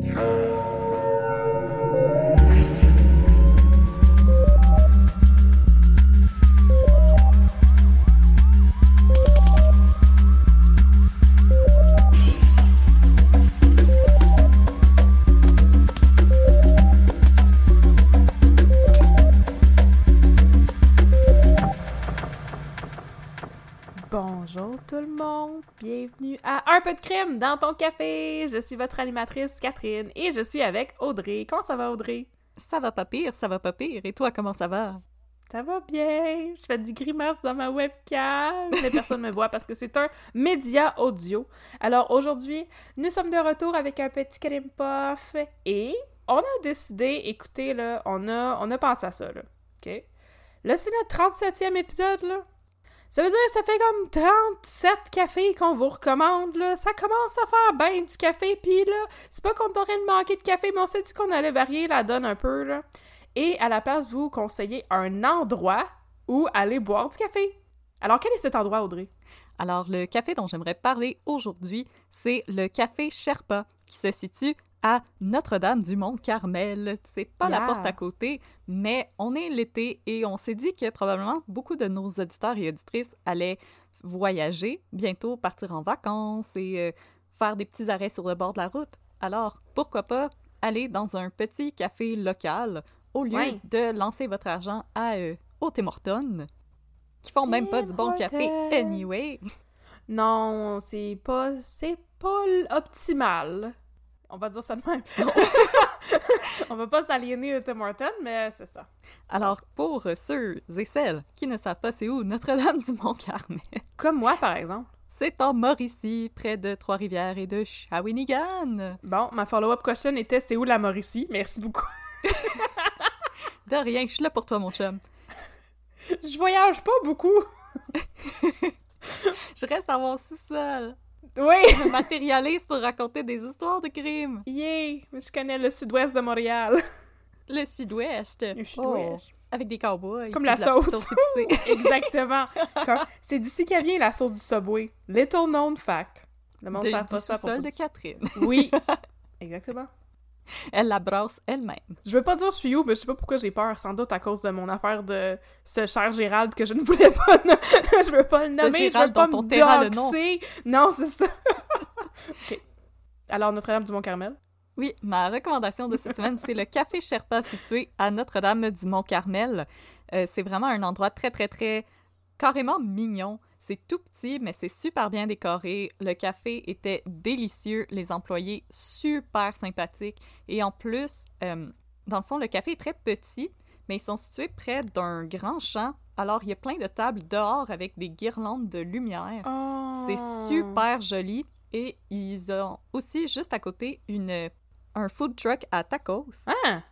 Yeah. Bonjour tout le monde, bienvenue à Un peu de crime dans ton café. Je suis votre animatrice Catherine et je suis avec Audrey. Comment ça va Audrey? Ça va pas pire, ça va pas pire. Et toi, comment ça va? Ça va bien. Je fais des grimaces dans ma webcam, mais personne ne me voit parce que c'est un média audio. Alors aujourd'hui, nous sommes de retour avec un petit crème puff et on a décidé, écoutez là, on a, on a pensé à ça là, ok? Là, c'est notre 37e épisode là. Ça veut dire que ça fait comme 37 cafés qu'on vous recommande, là. Ça commence à faire bien du café, puis là, c'est pas qu'on est en train de manquer de café, mais on s'est dit qu'on allait varier la donne un peu. Et à la place, vous conseillez un endroit où aller boire du café. Alors, quel est cet endroit, Audrey? Alors, le café dont j'aimerais parler aujourd'hui, c'est le café Sherpa, qui se situe à Notre-Dame-du-Mont-Carmel. C'est pas la porte à côté, mais on est l'été et on s'est dit que probablement beaucoup de nos auditeurs et auditrices allaient voyager, bientôt partir en vacances et euh, faire des petits arrêts sur le bord de la route. Alors, pourquoi pas aller dans un petit café local au lieu Ouais. de lancer votre argent à euh, au Tim Hortons, qui font même pas du bon café anyway. Non, c'est pas... c'est pas optimal. On va dire ça de même. on va pas s'aliéner de Tim Hortons, mais c'est ça. Alors, pour ceux et celles qui ne savent pas c'est où Notre-Dame-du-Mont-Carmel, Comme moi, par exemple. c'est en Mauricie, près de Trois-Rivières et de Shawinigan. Bon, ma follow-up question était c'est où la Mauricie? Merci beaucoup. De rien, je suis là pour toi, mon chum. Je voyage pas beaucoup. Je reste dans mon sous-sol. Oui! Je me matérialise pour raconter des histoires de crimes. Yay! Je connais le sud-ouest de Montréal. Le sud-ouest. Le sud-ouest. Oh, avec des cowboys. Comme la de sauce. Exactement. C'est d'ici qu'elle vient, la sauce du Subway. Little known fact. Le monde De- du pas ça. pour de. Catherine. Oui. Exactement. Elle la brasse elle-même. Je veux pas dire je suis où, mais je sais pas pourquoi j'ai peur. Sans doute à cause de mon affaire de ce cher Gérald que je ne voulais pas. je veux pas le nommer. Je veux pas me taira le nom. doxer. Non, c'est ça. OK. Alors, Notre-Dame-du-Mont-Carmel? Oui, ma recommandation de cette semaine, c'est le Café Sherpa situé à Notre-Dame-du-Mont-Carmel. Euh, c'est vraiment un endroit très, très, très carrément mignon. C'est tout petit, mais c'est super bien décoré. Le café était délicieux, les employés super sympathiques. Et en plus, euh, dans le fond, le café est très petit, mais ils sont situés près d'un grand champ. Alors, il y a plein de tables dehors avec des guirlandes de lumière. Oh. C'est super joli. Et ils ont aussi juste à côté une, un food truck à tacos Ah!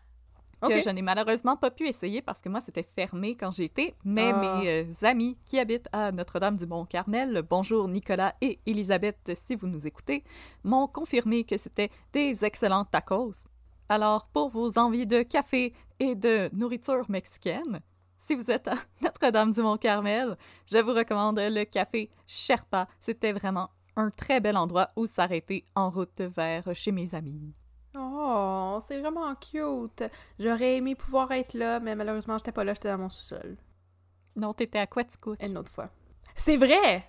Que je n'ai malheureusement pas pu essayer parce que moi c'était fermé quand j'y étais. Mais Ah. mes euh, amis qui habitent à Notre-Dame-du-Mont-Carmel, bonjour Nicolas et Elisabeth si vous nous écoutez, m'ont confirmé que c'était des excellents tacos. Alors pour vos envies de café et de nourriture mexicaine, si vous êtes à Notre-Dame-du-Mont-Carmel, je vous recommande le café Sherpa. C'était vraiment un très bel endroit où s'arrêter en route vers chez mes amis. Oh, c'est vraiment cute. J'aurais aimé pouvoir être là, mais malheureusement, j'étais pas là, j'étais dans mon sous-sol. Non, t'étais à Quaticook, Une autre fois. C'est vrai!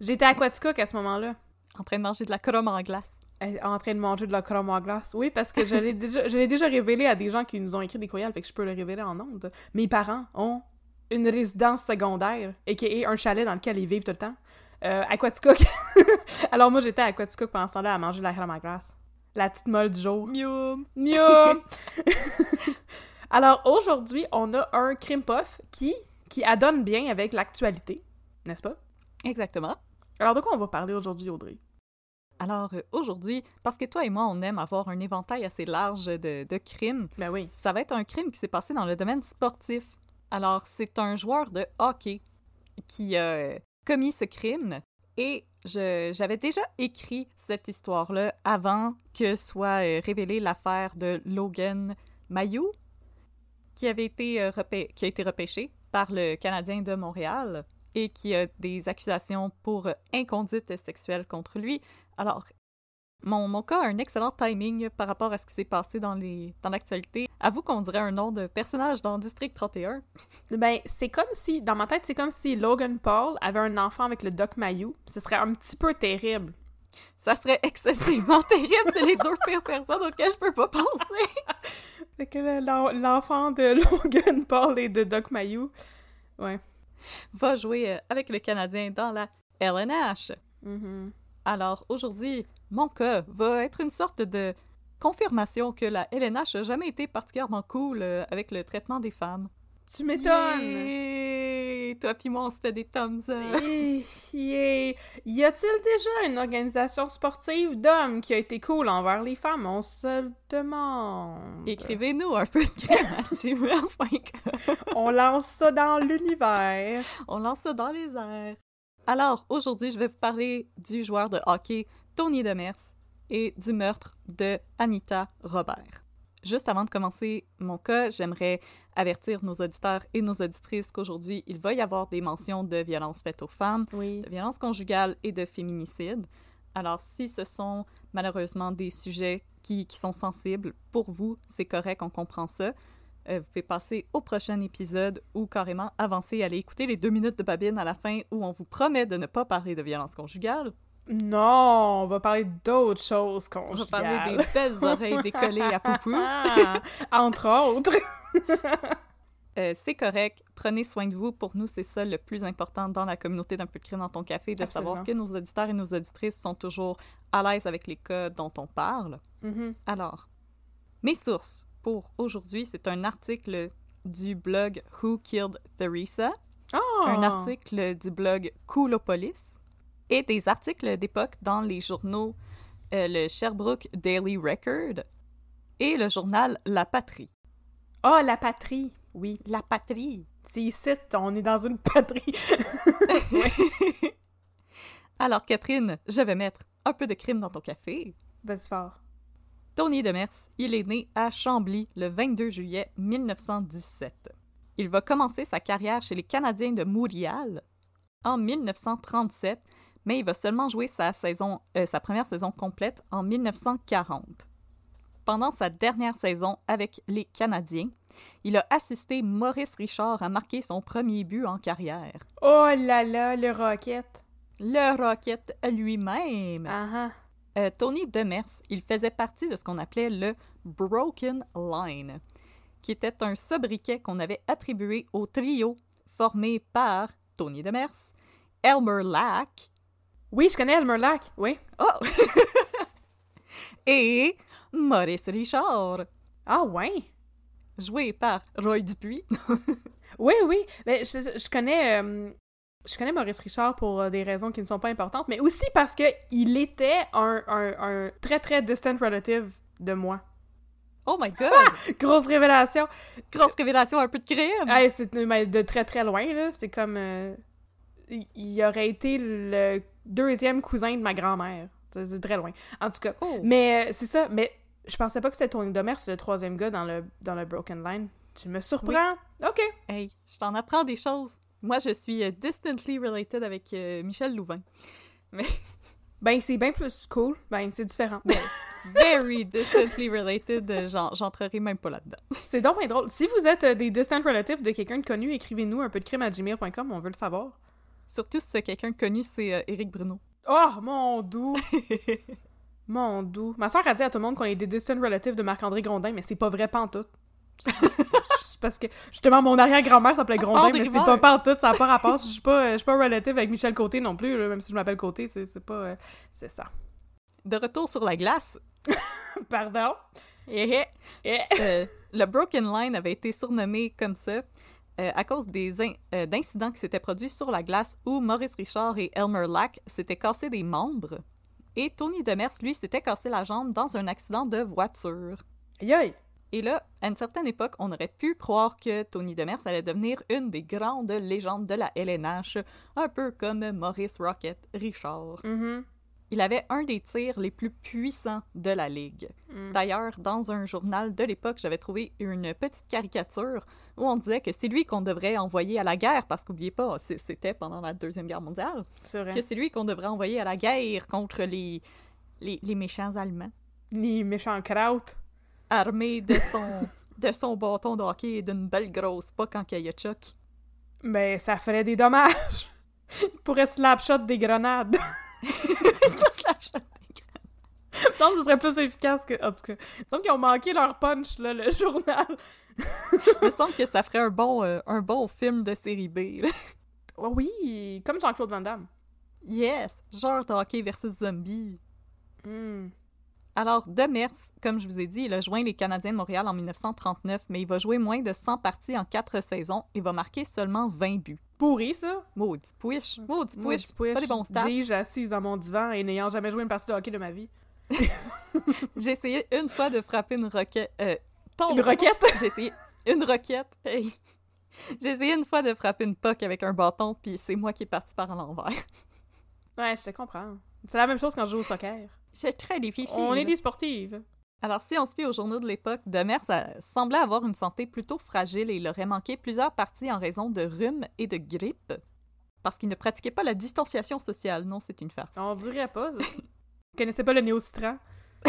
J'étais à Quaticook à ce moment-là. en train de manger de la crème en glace. Est en train de manger de la crème à glace. Oui, parce que je l'ai déjà, je l'ai déjà révélé à des gens qui nous ont écrit des courriels, fait que je peux le révéler en ondes. Mes parents ont une résidence secondaire, a.k.a. un chalet dans lequel ils vivent tout le temps, euh, à Quaticook. Alors moi, j'étais à Quaticook pendant ce temps-là à manger de la crème à glace. La petite molle du jour. Miaou! Alors aujourd'hui, on a un crime puff qui, qui adonne bien avec l'actualité, n'est-ce pas? Exactement. Alors de quoi on va parler aujourd'hui, Audrey? Alors euh, aujourd'hui, parce que toi et moi, on aime avoir un éventail assez large de, de crimes, Ben oui. ça va être un crime qui s'est passé dans le domaine sportif. Alors, c'est un joueur de hockey qui a commis ce crime et j'avais déjà écrit cette histoire-là avant que soit euh, révélée l'affaire de Logan Mayou, qui avait été euh, qui a été repêché par le Canadien de Montréal et qui a des accusations pour euh, inconduite sexuelle contre lui. Alors, mon, mon cas a un excellent timing par rapport à ce qui s'est passé dans l'actualité. Avoue qu'on dirait un nom de personnage dans District 31. Ben, c'est comme si, dans ma tête, c'est comme si Logan Paul avait un enfant avec le Doc Mayou. Ce serait un petit peu terrible. Ça serait excessivement terrible, c'est les deux pires personnes auxquelles je peux pas penser. Fait que le- l'en- l'enfant de Logan Paul et de Doc Mayou. Ouais. Va jouer euh, avec le Canadien dans la LNH. Mhm. Alors aujourd'hui, mon cas va être une sorte de confirmation que la LNH n'a jamais été particulièrement cool euh, avec le traitement des femmes. Tu m'étonnes! Toi puis moi, on se fait des thumbs up. Yeah. Y a-t-il déjà une organisation sportive d'hommes qui a été cool envers les femmes? On se le demande. Écrivez-nous un peu de. On lance ça dans l'univers. On lance ça dans les airs. Alors, aujourd'hui, je vais vous parler du joueur de hockey Tony Demers et du meurtre de Anita Robert. Juste avant de commencer mon cas, j'aimerais avertir nos auditeurs et nos auditrices qu'aujourd'hui, il va y avoir des mentions de violences faites aux femmes, Oui. de violences conjugales et de féminicide. Alors, si ce sont malheureusement des sujets qui, qui sont sensibles pour vous, c'est correct, on comprend ça. Euh, vous pouvez passer au prochain épisode ou carrément avancer aller écouter les deux minutes de babine à la fin où on vous promet de ne pas parler de violences conjugales. Non, on va parler d'autres choses On va conjugales. parler des belles oreilles décollées à poupou. Ah, entre autres. Euh, c'est correct. Prenez soin de vous. Pour nous, c'est ça le plus important dans la communauté d'un peu de crime dans ton café, de Absolument. savoir que nos auditeurs et nos auditrices sont toujours à l'aise avec les cas dont on parle. Mhm. Alors, mes sources pour aujourd'hui, c'est un article du blog Who Killed Theresa, Oh! un article du blog Coolopolis et des articles d'époque dans les journaux euh, le Sherbrooke Daily Record et le journal La Patrie. Oh, la patrie. Oui. La Patrie. C'est ici, on est dans une patrie. Alors, Catherine, je vais mettre un peu de crime dans ton café. Vas-y fort. Tony Demers, il est né à Chambly le 22 juillet 1917. Il va commencer sa carrière chez les Canadiens de Montréal en 1937, mais il va seulement jouer sa, saison, euh, sa première saison complète en 1940. Pendant sa dernière saison avec les Canadiens, il a assisté Maurice Richard à marquer son premier but en carrière. Oh là là, le rocket. Le Rocket lui-même. Ah. Euh, Tony Demers, il faisait partie de ce qu'on appelait le Broken Line, qui était un sobriquet qu'on avait attribué au trio formé par Tony Demers, Elmer Lack Oui, je connais Elmer Lack. Oui. oh! et Maurice Richard, Ah ouais. joué par Roy Dupuis. Oui, oui. Mais je, je connais. euh, je connais Maurice Richard pour euh, des raisons qui ne sont pas importantes, mais aussi parce que il était un, un, un très très distant relative de moi. Oh my god! Grosse révélation. Grosse révélation, un peu de crime! C'est de très très loin là. C'est comme euh, il- aurait été le deuxième cousin de ma grand-mère. C'est très loin. En tout cas. Oh. Mais euh, c'est ça. Mais je pensais pas que c'était Tony Demers, le troisième gars dans le dans le Broken Line. Tu me surprends. Ok. Hey, je t'en apprends des choses. Moi, je suis euh, distantly related avec euh, Michel Louvain. Ben c'est bien plus cool. Ben c'est différent. very distantly related, j'en- j'entrerai même pas là-dedans. C'est donc bien drôle. Si vous êtes euh, des distant relatives de quelqu'un de connu, écrivez-nous un peu de crime à gmail.com, on veut le savoir. Surtout si c'est quelqu'un connu, c'est euh, Éric Bruno. Oh, mon doux! Mon doux. Ma soeur a dit à tout le monde qu'on est des distant relatives de Marc-André Grondin, mais c'est pas vrai pantoute. Parce que, justement, mon arrière-grand-mère s'appelait Grondin, André mais c'est pas pantoute, ça n'a pas rapport. Je suis pas, je suis pas relative avec Michel Côté non plus, même si je m'appelle Côté, c'est pas... euh, c'est ça. De retour sur la glace, Pardon? eh, Eh. euh, le Broken Line avait été surnommé comme ça euh, à cause des in- euh, d'incidents qui s'étaient produits sur la glace où Maurice Richard et Elmer Lack s'étaient cassés des membres. Et Tony Demers, lui, s'était cassé la jambe dans un accident de voiture. Aïe aïe! Et là, à une certaine époque, on aurait pu croire que Tony Demers allait devenir une des grandes légendes de la LNH, un peu comme Maurice Rocket Richard. Mhm. Il avait un des tirs les plus puissants de la ligue. Mm. D'ailleurs, dans un journal de l'époque, j'avais trouvé une petite caricature où on disait que c'est lui qu'on devrait envoyer à la guerre, parce qu'oubliez pas, c'était pendant la Deuxième Guerre mondiale, C'est vrai. que c'est lui qu'on devrait envoyer à la guerre contre les, les, les méchants Allemands, Ni méchant kraut. armé de son, de son bâton de hockey et d'une belle grosse poque en Chuck. Ben, ça ferait des dommages. Il pourrait slapshot des grenades. Que ce serait plus efficace que. En tout cas, il me semble qu'ils ont manqué leur punch, là, le journal. Il me semble que ça ferait un bon, euh, un bon film de série B. là. Oh oui, comme Jean-Claude Van Damme. Yes! Genre de hockey versus zombie. Hmm. Alors, Demers, comme je vous ai dit, il a joint les Canadiens de Montréal en 1939, mais il va jouer moins de 100 parties en 4 saisons et va marquer seulement 20 buts. Pourri, ça. Maudit push! Maudit Moi, push! Pas des bons stats. Dis-je assise dans mon divan et n'ayant jamais joué une partie de hockey de ma vie. J'ai essayé une fois de frapper une roquette... Euh, Une roquette? J'ai essayé une roquette. Hey. J'ai essayé une fois de frapper une puck avec un bâton, puis c'est moi qui est parti par l'envers. Ouais, je te comprends. C'est la même chose quand je joue au soccer. C'est très difficile. On est des sportives. Alors, si on se fie aux journaux de l'époque, Demers a- semblait avoir une santé plutôt fragile et il aurait manqué plusieurs parties en raison de rhume et de grippe. Parce qu'il ne pratiquait pas la distanciation sociale. Non, c'est une farce. On dirait pas, ça. Vous connaissez pas le néocitran?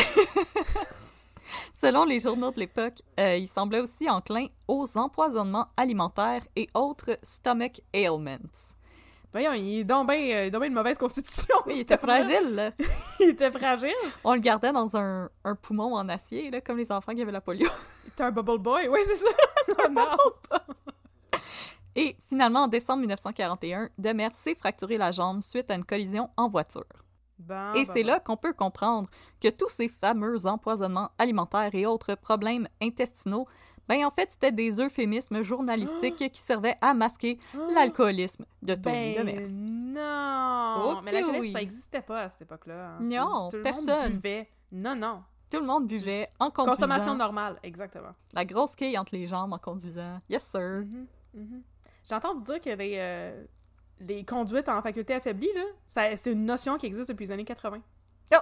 Selon les journaux de l'époque, euh, il semblait aussi enclin aux empoisonnements alimentaires et autres stomach ailments. Voyons, il est donc bien euh, ben de mauvaise constitution. Il était fragile, là. il était fragile. On le gardait dans un, un poumon en acier, là, comme les enfants qui avaient la polio. T'es un bubble boy. Oui, c'est ça. Et finalement, en décembre 1941, Demers s'est fracturé la jambe suite à une collision en voiture. Bon, Et bon, c'est bon. là qu'on peut comprendre que tous ces fameux empoisonnements alimentaires et autres problèmes intestinaux, ben en fait, c'était des euphémismes journalistiques qui servaient à masquer l'alcoolisme de Tony Ben Demers. non! Mais la oui. ça existait pas à cette époque-là. hein. Non, tout le personne. Monde buvait. Non, non. Tout le monde buvait en conduisant. Consommation normale, exactement. La grosse quille entre les jambes en conduisant. Yes, sir. Mhm. J'ai entendu dire que les, euh, les conduites en faculté affaiblie, là, c'est une notion qui existe depuis les années 80. Oh!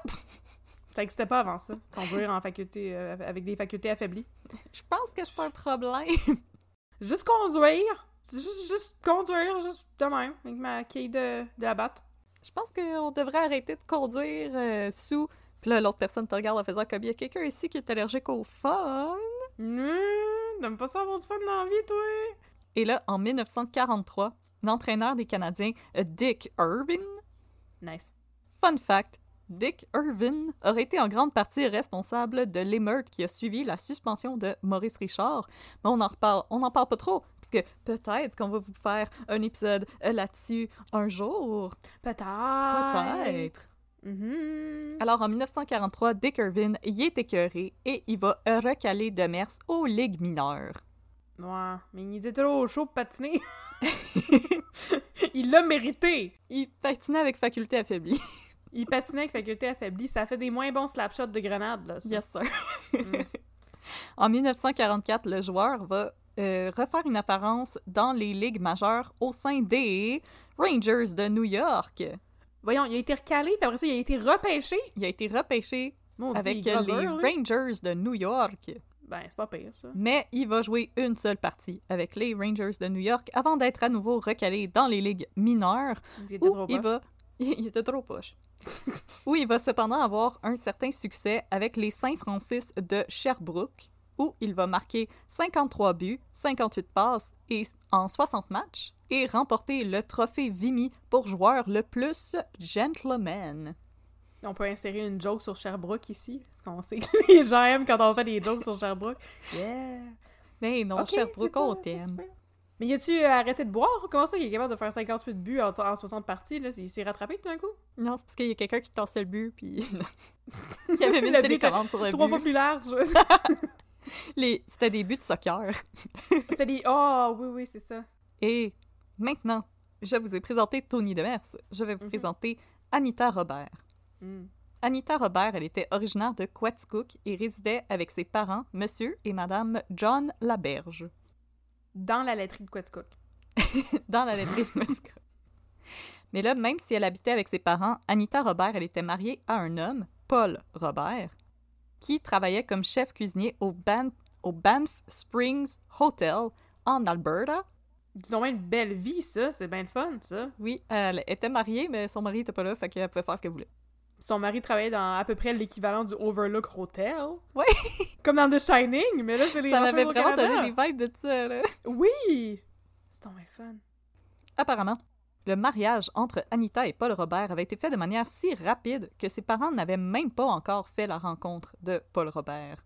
Ça n'existait pas avant ça, conduire en faculté, euh, avec des facultés affaiblies? Je pense que c'est pas un problème. Juste conduire! Juste, juste conduire, juste de même, avec ma quille de, de la batte. Je pense qu'on devrait arrêter de conduire euh, sous. Puis là, l'autre personne te regarde en faisant comme il y a quelqu'un ici qui est allergique au fun? Mmh, T'aimes pas ça avoir du fun dans la vie, toi? Et là, en 1943, l'entraîneur des Canadiens, euh, Dick Irvin, Nice. fun fact, Dick Irvin aurait été en grande partie responsable de l'émeute qui a suivi la suspension de Maurice Richard. Mais on en reparle, on n'en parle pas trop, parce que peut-être qu'on va vous faire un épisode là-dessus un jour. Peut-être. Peut-être. Mhm. Alors, en 1943, Dick Irvin y est écœuré et il va recaler Demers aux ligues mineures. Ouais, mais il était trop chaud pour patiner. il l'a mérité. Il patinait avec faculté affaiblie. Il patinait avec faculté affaiblie. Ça fait des moins bons slapshots de grenade, là. ça. Yes, sir. Mm. En 1944, le joueur va euh, refaire une apparence dans les ligues majeures au sein des Rangers de New York. Voyons, il a été recalé, puis après ça, il a été repêché. Il a été repêché Mon avec les. Rangers de New York. Ben, c'est pas pire, ça. Mais il va jouer une seule partie avec les Rangers de New York avant d'être à nouveau recalé dans les ligues mineures Il était où trop il poche. va... Il était trop poche. où il va cependant avoir un certain succès avec les Saint-Francis de Sherbrooke, où il va marquer 53 buts, 58 passes et en 60 matchs, et remporter le trophée Vimy pour joueur le plus gentleman. On peut insérer une joke sur Sherbrooke ici, parce qu'on sait que les gens aiment quand on fait des jokes sur Sherbrooke. Yeah! Mais non, Ok, Sherbrooke, on t'aime. Mais y a-tu euh, arrêté de boire? Comment ça qu'il est capable de faire 58 buts en, en 60 parties? Là? Il s'est rattrapé tout d'un coup? Non, c'est parce qu'il y a quelqu'un qui tassait le but, puis... il avait mis Le une but télécommande sur le Trois but. fois plus large! Les... C'était des buts de soccer. C'était des... Oh, oui, oui, c'est ça. Et maintenant, je vous ai présenté Tony Demers. Je vais vous Mhm. présenter Anita Robert. Mm. Anita Robert, elle était originaire de Quaticook et résidait avec ses parents, Monsieur et Madame John Laberge, Dans la laiterie de Quaticook. dans la laiterie de Quaticook. Mais là, même si elle habitait avec ses parents, Anita Robert, elle était mariée à un homme, Paul Robert, qui travaillait comme chef cuisinier au, Ban- au Banff Springs Hotel en Alberta. Dis donc bien une belle vie, ça. C'est bien le fun, ça. Oui, elle était mariée, mais son mari était pas là, fait qu'elle pouvait faire ce qu'elle voulait. Son mari travaillait dans à peu près l'équivalent du Overlook Hotel. Ouais. Comme dans The Shining, mais là, c'est les Ça m'avait vraiment donné des vibes de ça, là. Oui! C'est bien le fun. Apparemment, le mariage entre Anita et Paul Robert avait été fait de manière si rapide que ses parents n'avaient même pas encore fait la rencontre de Paul Robert.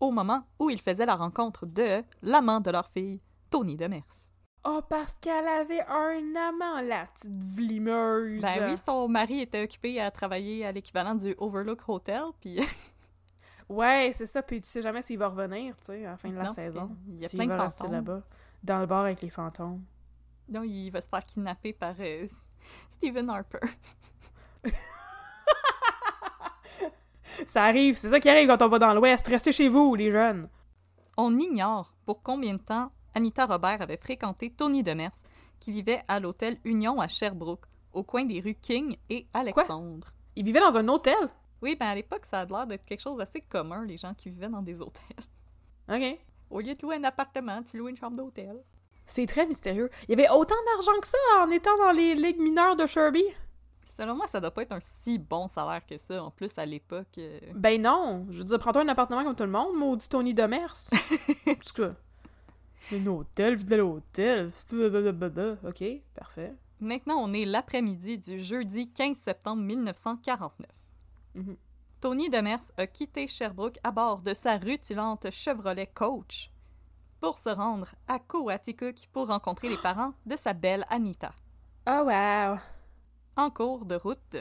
Au moment où ils faisaient la rencontre de l'amant de leur fille, Tony Demers. Oh, parce qu'elle avait un amant, la petite vlimeuse. Ben oui, son mari était occupé à travailler à l'équivalent du Overlook Hotel, puis Ouais, c'est ça. Puis tu sais jamais s'il va revenir, tu sais, à la fin de la Non, saison. il y a plein de fantômes. là-bas. Dans le bar avec les fantômes. non, il va se faire kidnapper par euh, Stephen Harper. Ça arrive, c'est ça qui arrive quand on va dans l'Ouest. Restez chez vous, les jeunes. On ignore pour combien de temps Anita Robert avait fréquenté Tony Demers, qui vivait à l'hôtel Union à Sherbrooke, au coin des rues King et Alexandre. Il vivait dans un hôtel? Oui, ben à l'époque, ça a l'air d'être quelque chose d'assez commun, les gens qui vivaient dans des hôtels. OK. Au lieu de louer un appartement, tu loues une chambre d'hôtel. C'est très mystérieux. Il y avait autant d'argent que ça en étant dans les ligues mineures de Sherby? Selon moi, ça doit pas être un si bon salaire que ça, en plus à l'époque. euh, Ben non. Je veux dire, prends-toi un appartement comme tout le monde, maudit Tony Demers. Que... Un hôtel, de l'hôtel. OK, parfait. Maintenant, on est l'après-midi du jeudi 15 septembre 1949. Mhm. Tony Demers a quitté Sherbrooke à bord de sa rutilante Chevrolet Coach pour se rendre à Coaticook pour rencontrer les parents de sa belle Anita. Oh wow. En cours de route,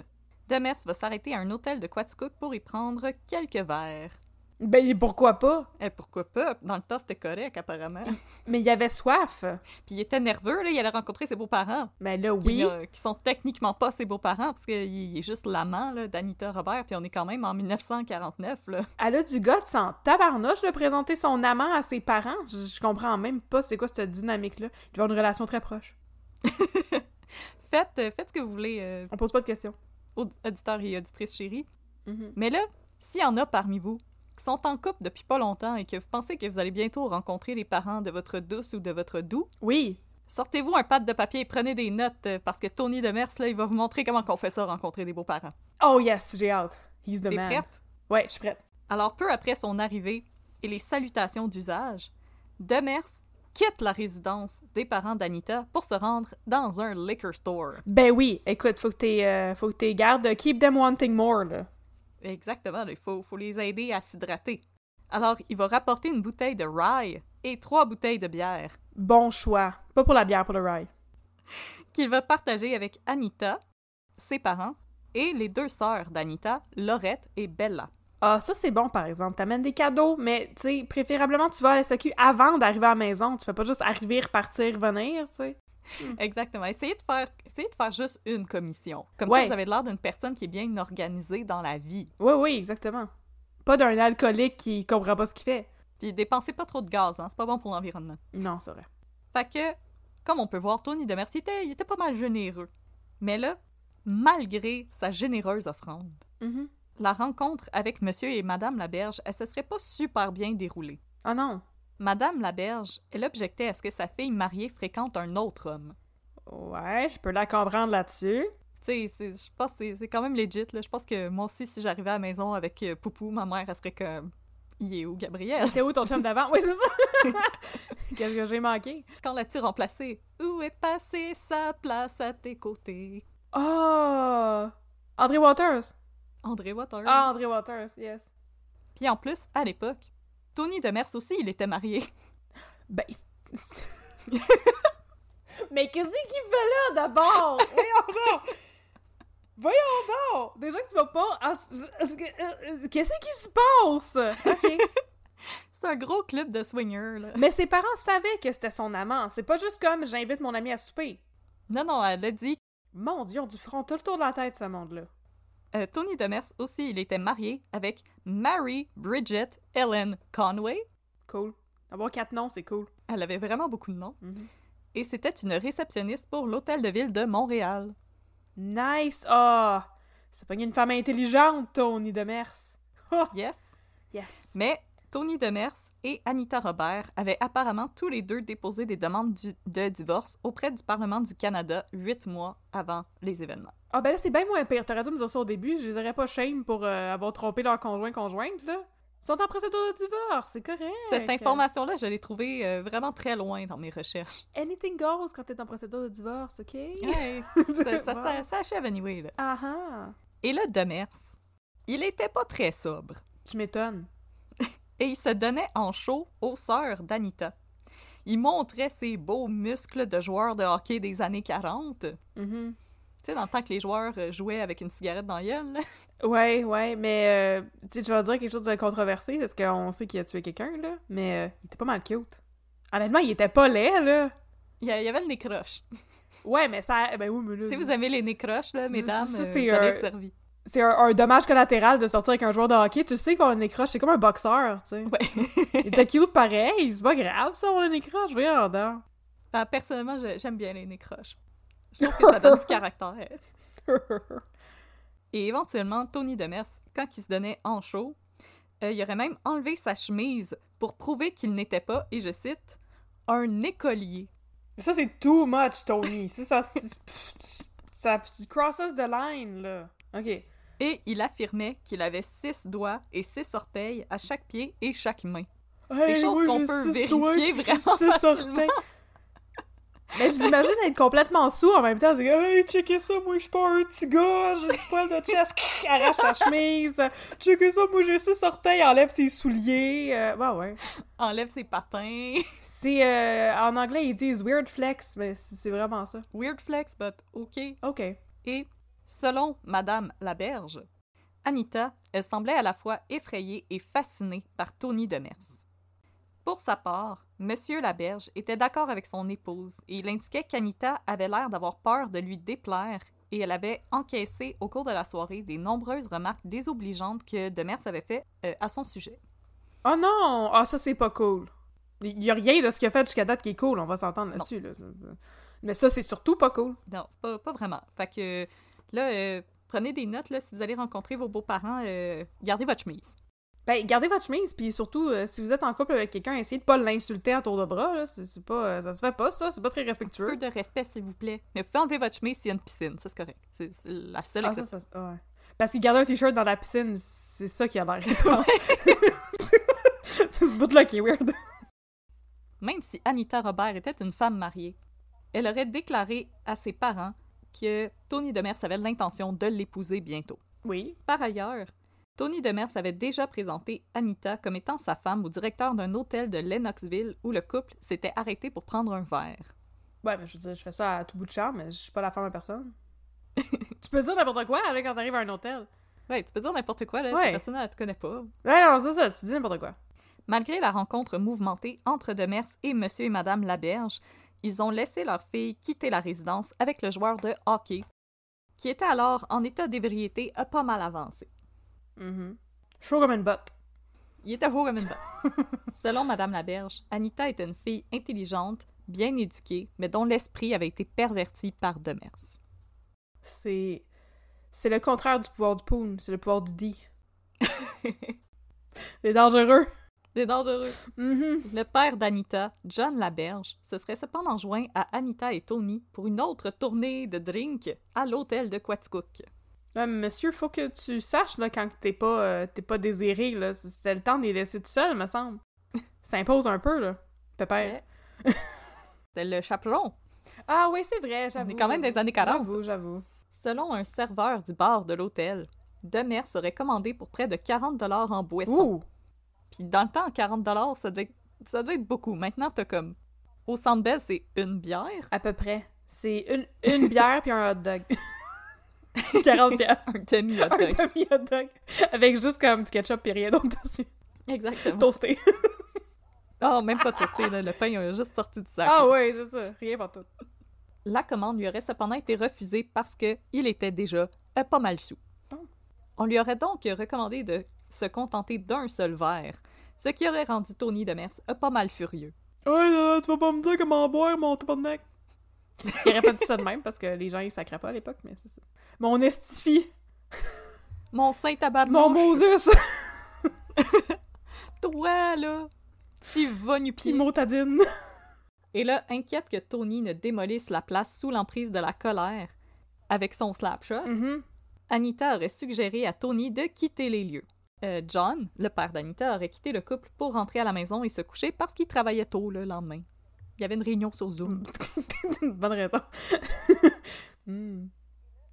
Demers va s'arrêter à un hôtel de Quaticook pour y prendre quelques verres. Ben pourquoi pas? Et pourquoi pas? Dans le temps, c'était correct, apparemment. Mais il avait soif. Puis il était nerveux, là, il allait rencontrer ses beaux-parents. Ben là, qui, oui. qui sont techniquement pas ses beaux-parents, parce qu'il est juste l'amant là, d'Anita Robert, puis on est quand même en 1949. Là. Elle a du goût sans tabarnouche de présenter son amant à ses parents. Je, je comprends même pas c'est quoi cette dynamique-là. Ils vont avoir une relation très proche. Faites, euh, faites ce que vous voulez, euh, On pose pas de questions. aud- auditeurs et auditrices chéris. Mhm. Mais là, s'il y en a parmi vous sont en couple depuis pas longtemps et que vous pensez que vous allez bientôt rencontrer les parents de votre douce ou de votre doux, Oui. sortez-vous un pad de papier et prenez des notes, euh, parce que Tony Demers, là, il va vous montrer comment on fait ça, rencontrer des beaux-parents. Oh yes, j'ai hâte. He's the T'es man. prête? Ouais, je suis prête. Alors, peu après son arrivée et les salutations d'usage, Demers quitte la résidence des parents d'Anita pour se rendre dans un liquor store. Ben oui, écoute, faut que t'es, euh, faut que t'es garde. Keep them wanting more, là. Exactement, il faut, faut les aider à s'hydrater. Alors, il va rapporter une bouteille de rye et trois bouteilles de bière Bon choix. Pas pour la bière, pour le rye. qu'il va partager avec Anita, ses parents, et les deux sœurs d'Anita, Laurette et Bella. Ah, ça c'est bon par exemple. T'amènes des cadeaux, mais tu sais, préférablement tu vas à la SAQ avant d'arriver à la maison. Tu fais pas juste arriver, repartir, revenir, tu sais. Exactement. Essayez de faire, essayez de faire juste une commission. Comme Ouais. ça, vous avez l'air d'une personne qui est bien organisée dans la vie. Oui, oui, exactement. Pas d'un alcoolique qui comprend pas ce qu'il fait. Puis dépensez pas trop de gaz, hein, c'est pas bon pour l'environnement. Non, c'est vrai. Fait que, comme on peut voir, Tony Demers, il était, il était pas mal généreux. Mais là, malgré sa généreuse offrande, Mhm. la rencontre avec Monsieur et Madame Laberge, elle se serait pas super bien déroulée. Ah non. Madame Laberge, elle objectait à ce que sa fille mariée fréquente un autre homme. Ouais, je peux la comprendre là-dessus. Tu sais, je pense que c'est- c'est quand même legit, là. Je pense que moi aussi, si j'arrivais à la maison avec euh, Poupou, ma mère, elle serait comme... Il est où, Gabriel? T'es où ton chum d'avant? Oui, c'est ça. Qu'est-ce que j'ai manqué? Quand l'as-tu remplacé? Où est passée sa place à tes côtés? Oh! André Waters. André Waters. Ah, André Waters, yes. Puis en plus, à l'époque, Tony Demers aussi, il était marié. Ben. Mais qu'est-ce qu'il fait là d'abord? Voyons donc! Voyons donc! Déjà que tu vas pas. Qu'est-ce qui se passe? Ok. C'est un gros club de swingers, là. Mais ses parents savaient que c'était son amant. C'est pas juste comme j'invite mon ami à souper. Non, non, elle a dit. Mon dieu, on du front tout le tour de la tête, ce monde-là. Euh, Tony Demers aussi, il était marié avec Mary Bridget Ellen Conway. Cool. Avoir quatre noms, c'est cool. Elle avait vraiment beaucoup de noms. Mhm. Et c'était une réceptionniste pour l'Hôtel de Ville de Montréal. Nice! Ah! c'est pas une femme intelligente, Tony Demers. Oh, Yes. yes. Mais Tony Demers et Anita Robert avaient apparemment tous les deux déposé des demandes du- de divorce auprès du Parlement du Canada huit mois avant les événements. Ah ben là, c'est bien moins pire. T'aurais dû me dire ça au début. Je les aurais pas shame pour euh, avoir trompé leur conjoint-conjointe, là. Ils sont en procédure de divorce, c'est correct. Cette information-là, je l'ai trouvée euh, vraiment très loin dans mes recherches. Anything goes quand t'es en procédure de divorce, OK? Ouais, ça, ça, ça- ça achève anyway, là. Ah ah! Et le Demers, il était pas très sobre. Tu m'étonnes. Et il se donnait en show aux sœurs d'Anita. Il montrait ses beaux muscles de joueur de hockey des années 40. Tu Mhm. sais, dans le temps que les joueurs euh, jouaient avec une cigarette dans la. Ouais, ouais, mais euh, tu sais, je vais dire quelque chose de controversé parce qu'on sait qu'il a tué quelqu'un, là. Mais euh, il était pas mal cute. Honnêtement, il était pas laid, là. Il y avait le nez croche. Ouais, mais ça. Ben oui, mais là. Si vous avez les nez croches, là, mesdames, ça, euh, c'est, vous allez être servis. C'est un, un dommage collatéral de sortir avec un joueur de hockey. Tu sais qu'on a un écroche, c'est comme un boxeur, tu sais. Ouais. Il était cute pareil, c'est pas grave ça, on a un écroche, voyons donc. Ah, personnellement, j'aime bien les nez croches. Je trouve que ça donne du caractère. Et éventuellement, Tony Demers, quand il se donnait en show, euh, il aurait même enlevé sa chemise pour prouver qu'il n'était pas, et je cite, un écolier. Ça, c'est too much, Tony. Ça, ça, ça crosses the line, là. OK. Et il affirmait qu'il avait six doigts et six orteils à chaque pied et chaque main. Hey, choses moi, qu'on j'ai peut six vérifier doigts vraiment six facilement. orteils. Mais je m'imagine être complètement sous en même temps. C'est comme, hey, checkez ça, moi, je suis pas un petit gars, j'ai du poil de chest, arrache ta chemise. Checkez ça, moi, j'ai six orteils, enlève ses souliers. Euh, ouais, ouais. Enlève ses patins. C'est, euh, en anglais, ils disent weird flex, mais c'est c'est vraiment ça. Weird flex, but OK. OK. Et selon Madame Laberge, Anita, elle semblait à la fois effrayée et fascinée par Tony Demers. Pour sa part, Monsieur Laberge était d'accord avec son épouse et il indiquait qu'Anita avait l'air d'avoir peur de lui déplaire et elle avait encaissé au cours de la soirée des nombreuses remarques désobligeantes que Demers avait fait euh, à son sujet. Oh non! Ah, ça, c'est pas cool. Il y a rien de ce qu'il a fait jusqu'à date qui est cool, on va s'entendre là-dessus. Là. Mais ça, c'est surtout pas cool. Non, pas, pas vraiment. Fait que là, euh, prenez des notes là, si vous allez rencontrer vos beaux-parents, euh, gardez votre chemise. Ben, gardez votre chemise, puis surtout, euh, si vous êtes en couple avec quelqu'un, essayez de pas l'insulter à tour de bras, là. C'est pas... ça se fait pas, ça. C'est pas très Un respectueux. peu de respect, s'il vous plaît. Mais vous pouvez enlever votre chemise s'il y a une piscine, ça c'est correct. C'est la seule Ah, ça, ça... ouais. Parce que garder un t-shirt dans la piscine, c'est ça qui a l'air c'est ce bout-là qui est weird. Même si Anita Robert était une femme mariée, elle aurait déclaré à ses parents que Tony Demers avait l'intention de l'épouser bientôt. Oui. Par ailleurs, Tony Demers avait déjà présenté Anita comme étant sa femme au directeur d'un hôtel de Lennoxville où le couple s'était arrêté pour prendre un verre. Ouais, mais je veux dire, je fais ça à tout bout de champ, mais je suis pas la femme à personne. tu peux dire n'importe quoi, là, quand t'arrives à un hôtel. Ouais, tu peux dire n'importe quoi, là, Ouais. personne elle te connaît pas. Ouais, non, c'est ça, tu dis n'importe quoi. Malgré la rencontre mouvementée entre Demers et Monsieur et Madame Laberge, ils ont laissé leur fille quitter la résidence avec le joueur de hockey, qui était alors en état d'ébriété à pas mal avancé. Chaud comme une botte. Il était faux comme une botte. Selon Madame Laberge, Anita était une fille intelligente, bien éduquée, mais dont l'esprit avait été perverti par Demers. C'est. C'est le contraire du pouvoir du poon, c'est le pouvoir du dit. c'est dangereux. C'est dangereux. Mhm. Le père d'Anita, John Laberge, se serait cependant joint à Anita et Tony pour une autre tournée de drink à l'hôtel de Quaticook. Mais monsieur, faut que tu saches, là, quand t'es pas, euh, pas désiré, là. C'était le temps de les laisser tout seuls, me semble. Ça impose un peu, là. Pépère. C'est le chaperon. Ah oui, c'est vrai, j'avoue. est quand même des années 40. J'avoue, j'avoue. Selon un serveur du bar de l'hôtel, Demers aurait commandé pour près de 40 dollars en boisson. Puis dans le temps, 40 dollars, ça devait, ça devait être beaucoup. Maintenant, t'as comme... Au Centre Bell, c'est une bière. À peu près. C'est une, une bière puis un hot dog. 40 piastres. Un demi-hot Un dog. demi-hot dog. Avec juste comme du ketchup et rien d'autre dessus. Exactement. Toasté. Oh, même pas toasté, là. Le pain, il a juste sorti du sac. Ah ouais, c'est ça. Rien pour tout. La commande lui aurait cependant été refusée parce que il était déjà pas mal sous. On lui aurait donc recommandé de se contenter d'un seul verre, ce qui aurait rendu Tony Demers euh, pas mal furieux. Ouais, là, tu vas pas me dire comment boire mon tabarnak. Il aurait pas dit ça de même parce que les gens ils sacraient pas à l'époque, mais c'est ça. Mon estifie, Mon saint tabarnak, mon Moses, toi, là, tu vas nu pis motadine. Et là, inquiète que Tony ne démolisse la place sous l'emprise de la colère avec son slapshot, Mhm. Anita aurait suggéré à Tony de quitter les lieux. Euh, John, le père d'Anita, aurait quitté le couple pour rentrer à la maison et se coucher parce qu'il travaillait tôt le lendemain. Il y avait une réunion sur Zoom. Une bonne raison. Hmm.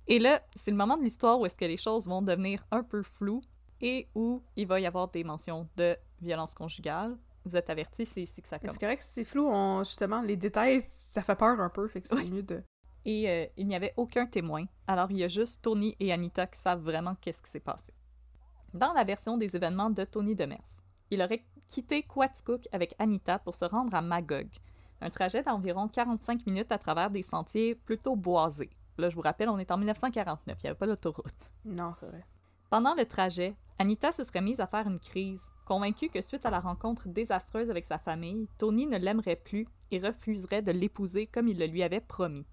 Et là, c'est le moment de l'histoire où est-ce que les choses vont devenir un peu floues et où il va y avoir des mentions de violence conjugale. Vous êtes avertis, c'est ici que ça commence. C'est correct c'est flou, on, justement, les détails, ça fait peur un peu, fait que c'est mieux de... Et euh, il n'y avait aucun témoin. Alors il y a juste Tony et Anita qui savent vraiment qu'est-ce qui s'est passé. Dans la version des événements de Tony Demers, il aurait quitté Quaticook avec Anita pour se rendre à Magog, un trajet d'environ 45 minutes à travers des sentiers plutôt boisés. Là, je vous rappelle, on est en 1949, il n'y avait pas d'autoroute. Non, c'est vrai. Pendant le trajet, Anita se serait mise à faire une crise, convaincue que suite à la rencontre désastreuse avec sa famille, Tony ne l'aimerait plus et refuserait de l'épouser comme il le lui avait promis.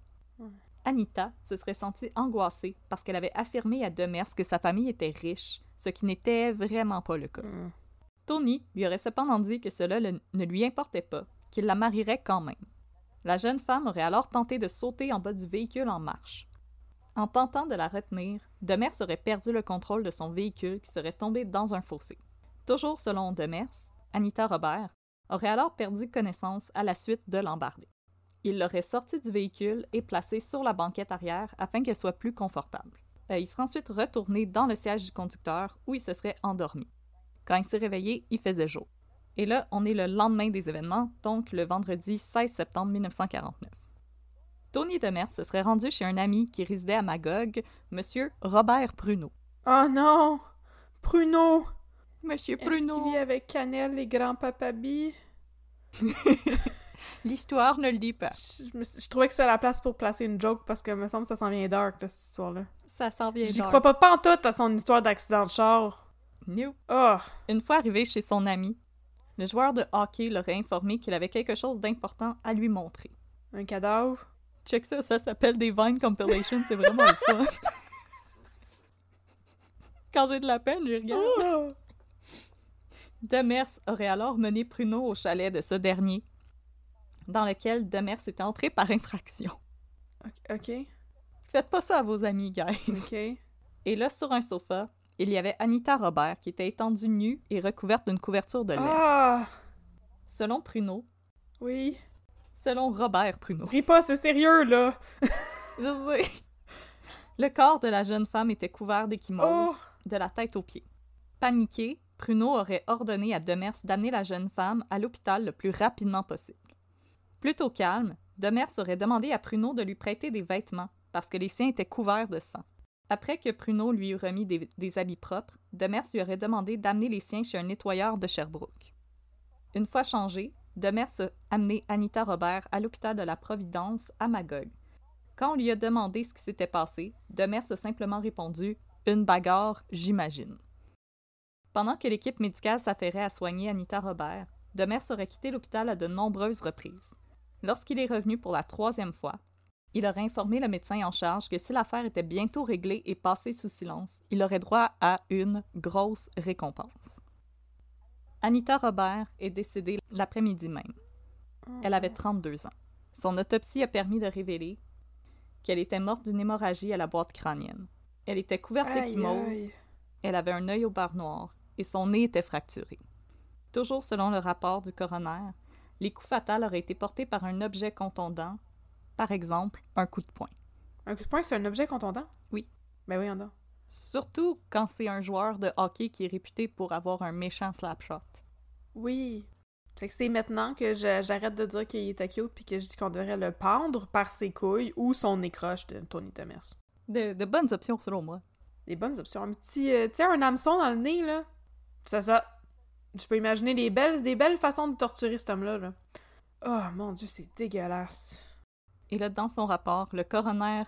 Anita se serait sentie angoissée parce qu'elle avait affirmé à Demers que sa famille était riche, ce qui n'était vraiment pas le cas. Hmm. Tony lui aurait cependant dit que cela le- ne lui importait pas, qu'il la marierait quand même. La jeune femme aurait alors tenté de sauter en bas du véhicule en marche. En tentant de la retenir, Demers aurait perdu le contrôle de son véhicule qui serait tombé dans un fossé. Toujours selon Demers, Anita Robert aurait alors perdu connaissance à la suite de l'embarder. Il l'aurait sortie du véhicule et placée sur la banquette arrière afin qu'elle soit plus confortable. Euh, il serait ensuite retourné dans le siège du conducteur où il se serait endormi. Quand il s'est réveillé, il faisait jour. Et là, on est le lendemain des événements, donc le vendredi 16 septembre 1949. Tony Demers se serait rendu chez un ami qui résidait à Magog, Monsieur Robert Pruneau. Oh non! Pruneau! Monsieur Est-ce Pruneau, vit avec Cannelle et grand-papa B? l'histoire ne le dit pas. Je trouvais que c'était la place pour placer une joke parce que me semble que ça s'en vient dark, là, cette histoire-là. Ça s'en vient J'y crois pas pantoute à son histoire d'accident de char. Nope. Oh! Une fois arrivé chez son ami, le joueur de hockey l'aurait informé qu'il avait quelque chose d'important à lui montrer. Un cadavre? Check ça, ça s'appelle des Vine Compilations, c'est vraiment le fun. Quand j'ai de la peine, je regarde. Oh! Demers aurait alors mené Pruneau au chalet de ce dernier, dans lequel Demers était entré par infraction. Ok, Faites pas ça à vos amis, guys. ok. Et là, sur un sofa, il y avait Anita Robert qui était étendue nue et recouverte d'une couverture de laine. Ah! Selon Pruneau, Oui. selon Robert Pruneau, Ris pas, c'est sérieux, là! je sais, le corps de la jeune femme était couvert d'échymoses, Oh! de la tête aux pieds. Paniqué, Pruneau aurait ordonné à Demers d'amener la jeune femme à l'hôpital le plus rapidement possible. Plutôt calme, Demers aurait demandé à Pruneau de lui prêter des vêtements parce que les siens étaient couverts de sang. Après que Pruneau lui eut remis des, habits propres, Demers lui aurait demandé d'amener les siens chez un nettoyeur de Sherbrooke. Une fois changé, Demers a amené Anita Robert à l'hôpital de la Providence à Magog. Quand on lui a demandé ce qui s'était passé, Demers a simplement répondu Une bagarre, j'imagine. Pendant que l'équipe médicale s'affairait à soigner Anita Robert, Demers aurait quitté l'hôpital à de nombreuses reprises. Lorsqu'il est revenu pour la troisième fois, il aurait informé le médecin en charge que si l'affaire était bientôt réglée et passée sous silence, il aurait droit à une grosse récompense. Anita Robert est décédée l'après-midi même. Elle avait 32 ans. Son autopsie a permis de révéler qu'elle était morte d'une hémorragie à la boîte crânienne. Elle était couverte aïe. elle avait un œil au bar noir et son nez était fracturé. Toujours selon le rapport du coroner, les coups fatals auraient été portés par un objet contondant, par exemple un coup de poing. Un coup de poing, c'est un objet contondant? Oui. Ben oui, non. Surtout quand c'est un joueur de hockey qui est réputé pour avoir un méchant slapshot. Oui. Fait que c'est maintenant que j'arrête de dire qu'il était cute puis que je dis qu'on devrait le pendre par ses couilles ou son écroche de Tony Demers. De, de bonnes options selon moi. Des bonnes options. Un petit, euh, tu sais, un hameçon dans le nez, là. C'est ça. Je peux imaginer des belles, des belles façons de torturer cet homme-là, là. Oh, mon Dieu, c'est dégueulasse. Et là, dans son rapport, le coroner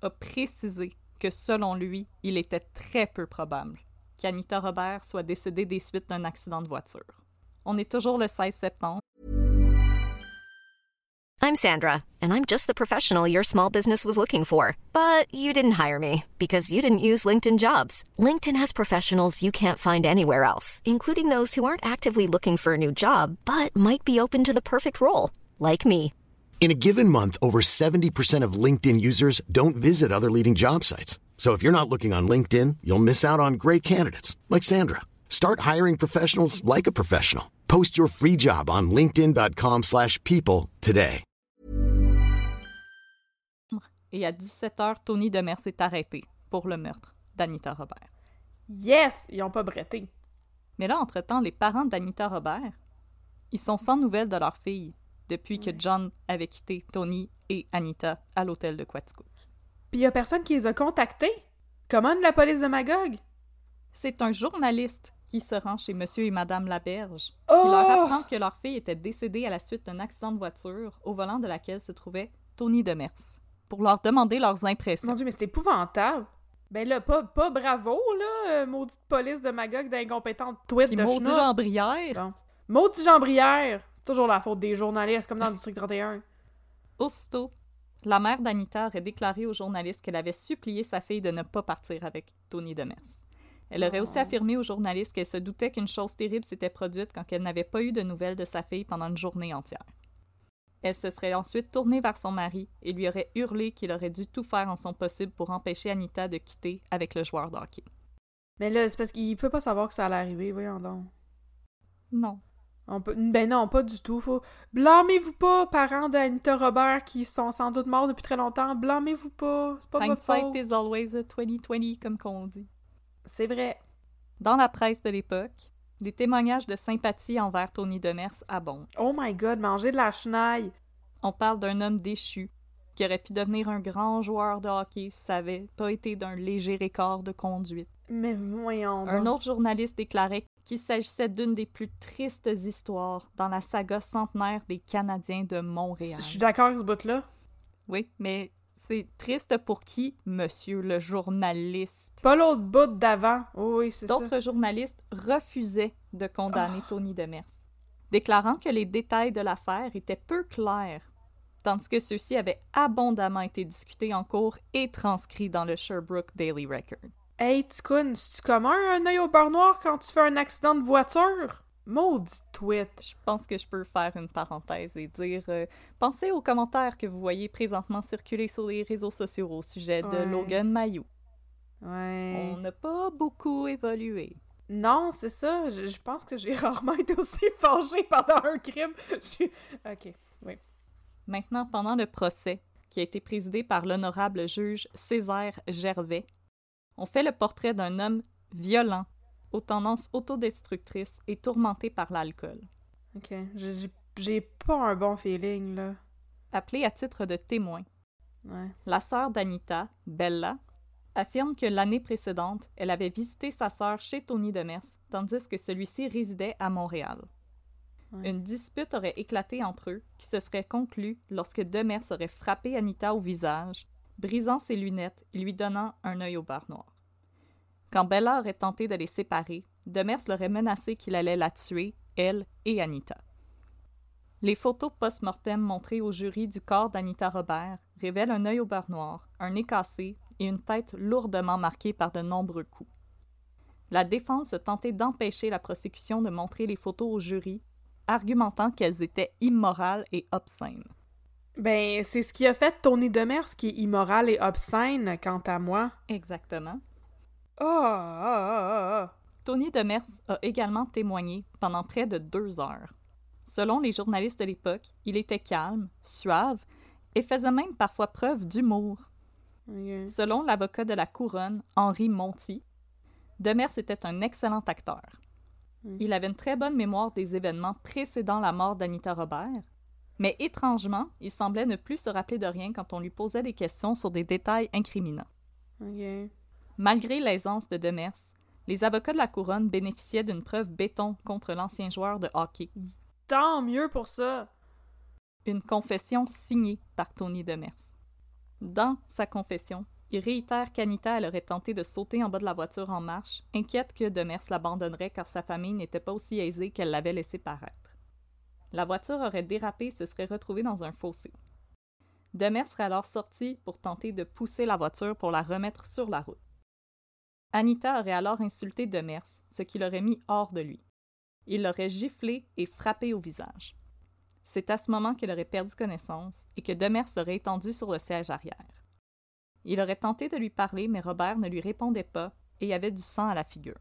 a précisé que selon lui, il était très peu probable qu'Anita Robert soit décédée des suites d'un accident de voiture. On est toujours le 16 septembre. I'm Sandra, and I'm just the professional your small business was looking for. But you didn't hire me because you didn't use LinkedIn jobs. LinkedIn has professionals you can't find anywhere else, including those who aren't actively looking for a new job but might be open to the perfect role, like me. In a given month, over 70% of LinkedIn users don't visit other leading job sites. So if you're not looking on LinkedIn, you'll miss out on great candidates like Sandra. Start hiring professionals like a professional. Post your free job on linkedin.com/people slash people today. Et à 17h, Tony Demers est arrêté pour le meurtre d'Anita Robert. Yes! Ils ont pas bretté. Mais là, entre-temps, les parents d'Anita Robert, ils sont sans nouvelles de leur fille depuis que John avait quitté Tony et Anita à l'hôtel de Quaticook. Puis y a personne qui les a contactés? Comment la police de Magog? C'est un journaliste qui se rend chez Monsieur et Madame Laberge, Oh! qui leur apprend que leur fille était décédée à la suite d'un accident de voiture au volant de laquelle se trouvait Tony Demers, pour leur demander leurs impressions. Mon Dieu, mais c'est épouvantable. Ben là, pas, pas bravo, là, euh, maudite police de Magog d'incompétente tweet Puis de maudit schnock. Jean Brière, Bon. Maudit Jean Brière! C'est toujours la faute des journalistes, comme dans le District 31. aussitôt, la mère d'Anita aurait déclaré aux journalistes qu'elle avait supplié sa fille de ne pas partir avec Tony Demers. Elle aurait aussi Oh. affirmé aux journalistes qu'elle se doutait qu'une chose terrible s'était produite quand elle n'avait pas eu de nouvelles de sa fille pendant une journée entière. Elle se serait ensuite tournée vers son mari et lui aurait hurlé qu'il aurait dû tout faire en son possible pour empêcher Anita de quitter avec le joueur de hockey. Mais là, c'est parce qu'il peut pas savoir que ça allait arriver, voyons donc. Non. On peut... Ben non, pas du tout. Faut... Blâmez-vous pas, parents d'Anita Robert qui sont sans doute morts depuis très longtemps. Blâmez-vous pas. C'est pas votre faute. is always a 2020, comme qu'on dit. C'est vrai. Dans la presse de l'époque, des témoignages de sympathie envers Tony Demers abondent. Oh my god, manger de la chenaille. On parle d'un homme déchu qui aurait pu devenir un grand joueur de hockey si ça avait pas été d'un léger écart de conduite. Mais voyons Un autre journaliste déclarait qu'il s'agissait d'une des plus tristes histoires dans la saga centenaire des Canadiens de Montréal. Je suis d'accord avec ce bout-là. Oui, mais c'est triste pour qui, monsieur le journaliste? Pas l'autre bout d'avant. Oh, oui, c'est ça. D'autres journalistes refusaient de condamner Tony Demers, déclarant que les détails de l'affaire étaient peu clairs, tandis que ceux-ci avaient abondamment été discutés en cours et transcrits dans le Sherbrooke Daily Record. Hey, Ticoun, c'est-tu commun un œil au beurre noir quand tu fais un accident de voiture? Maudit tweet. Je pense que je peux faire une parenthèse et dire euh, pensez aux commentaires que vous voyez présentement circuler sur les réseaux sociaux au sujet de Ouais. Logan Mayou. Ouais. On n'a pas beaucoup évolué. Non, c'est ça. Je, je pense que j'ai rarement été aussi fâchée pendant un crime. Je Ok, oui. Maintenant, pendant le procès, qui a été présidé par l'honorable juge Césaire Gervais, on fait le portrait d'un homme violent, aux tendances autodestructrices et tourmenté par l'alcool. Ok. J'ai- pas un bon feeling, là. Appelé à titre de témoin, Ouais. la sœur d'Anita, Bella, affirme que l'année précédente, elle avait visité sa sœur chez Tony Demers, tandis que celui-ci résidait à Montréal. Ouais. Une dispute aurait éclaté entre eux, qui se serait conclue lorsque Demers aurait frappé Anita au visage, brisant ses lunettes et lui donnant un œil au beurre noir. Quand Bella aurait tenté de les séparer, Demers l'aurait menacé qu'il allait la tuer, elle et Anita. Les photos post-mortem montrées au jury du corps d'Anita Robert révèlent un œil au beurre noir, un nez cassé et une tête lourdement marquée par de nombreux coups. La défense tenté d'empêcher la prosécution de montrer les photos au jury, argumentant qu'elles étaient immorales et obscènes. Ben, c'est ce qui a fait Tony Demers qui est immoral et obscène, quant à moi. Exactement. Ah, ah, ah. Tony Demers a également témoigné pendant près de deux heures. Selon les journalistes de l'époque, il était calme, suave et faisait même parfois preuve d'humour. Ok. Selon l'avocat de la couronne, Henri Monti, Demers était un excellent acteur. Il avait une très bonne mémoire des événements précédant la mort d'Anita Robert, mais étrangement, il semblait ne plus se rappeler de rien quand on lui posait des questions sur des détails incriminants. Malgré l'aisance de Demers, les avocats de la couronne bénéficiaient d'une preuve béton contre l'ancien joueur de hockey, Tant mieux pour ça! une confession signée par Tony Demers. Dans sa confession, il réitère qu'Anita elle aurait tenté de sauter en bas de la voiture en marche, inquiète que Demers l'abandonnerait car sa famille n'était pas aussi aisée qu'elle l'avait laissé paraître. La voiture aurait dérapé et se serait retrouvée dans un fossé. Demers serait alors sorti pour tenter de pousser la voiture pour la remettre sur la route. Anita aurait alors insulté Demers, ce qui l'aurait mis hors de lui. Il l'aurait giflé et frappé au visage. C'est à ce moment qu'elle aurait perdu connaissance et que Demers serait étendu sur le siège arrière. Il aurait tenté de lui parler, mais Robert ne lui répondait pas et avait du sang à la figure.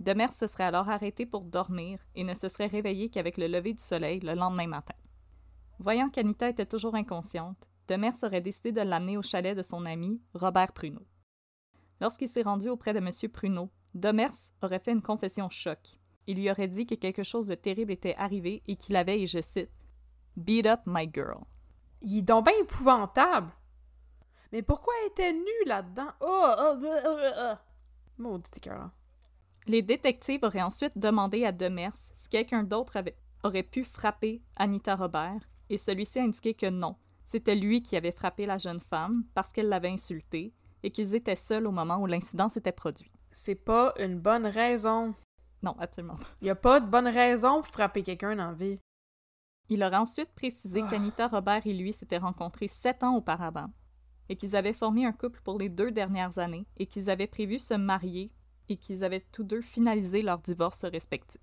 Demers se serait alors arrêté pour dormir et ne se serait réveillé qu'avec le lever du soleil le lendemain matin. Voyant qu'Anita était toujours inconsciente, Demers aurait décidé de l'amener au chalet de son ami, Robert Pruneau. Lorsqu'il s'est rendu auprès de M. Pruneau, Demers aurait fait une confession choc. Il lui aurait dit que quelque chose de terrible était arrivé et qu'il avait, et je cite, Beat up my girl. Il est donc bien épouvantable! Mais pourquoi elle était nue là-dedans? Oh! oh, oh, oh, oh. Maudit écœurant. Les détectives auraient ensuite demandé à Demers si quelqu'un d'autre avait- aurait pu frapper Anita Robert, et celui-ci a indiqué que non, c'était lui qui avait frappé la jeune femme parce qu'elle l'avait insulté et qu'ils étaient seuls au moment où l'incident s'était produit. C'est pas une bonne raison. Non, absolument pas. Y a pas de bonne raison pour frapper quelqu'un la vie. Il aurait ensuite précisé Ah. qu'Anita Robert et lui s'étaient rencontrés sept ans auparavant et qu'ils avaient formé un couple pour les deux dernières années et qu'ils avaient prévu se marier et qu'ils avaient tous deux finalisé leur divorce respectif.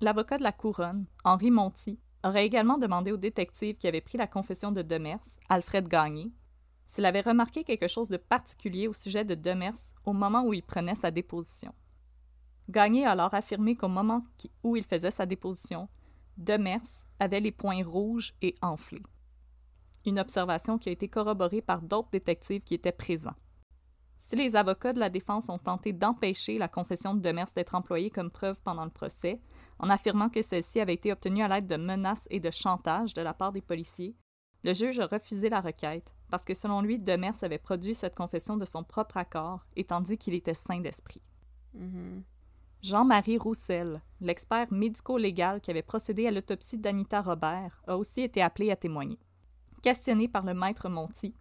L'avocat de la couronne, Henri Monti, aurait également demandé au détective qui avait pris la confession de Demers, Alfred Gagné, s'il avait remarqué quelque chose de particulier au sujet de Demers au moment où il prenait sa déposition. Gagné a alors affirmé qu'au moment où il faisait sa déposition, Demers avait les poings rouges et enflés. Une observation qui a été corroborée par d'autres détectives qui étaient présents. Si les avocats de la défense ont tenté d'empêcher la confession de Demers d'être employée comme preuve pendant le procès, en affirmant que celle-ci avait été obtenue à l'aide de menaces et de chantage de la part des policiers, le juge a refusé la requête parce que selon lui, Demers avait produit cette confession de son propre accord et tandis qu'il était sain d'esprit. Mhm. Jean-Marie Roussel, l'expert médico-légal qui avait procédé à l'autopsie d'Anita Robert, a aussi été appelé à témoigner. Questionné par le maître Monti,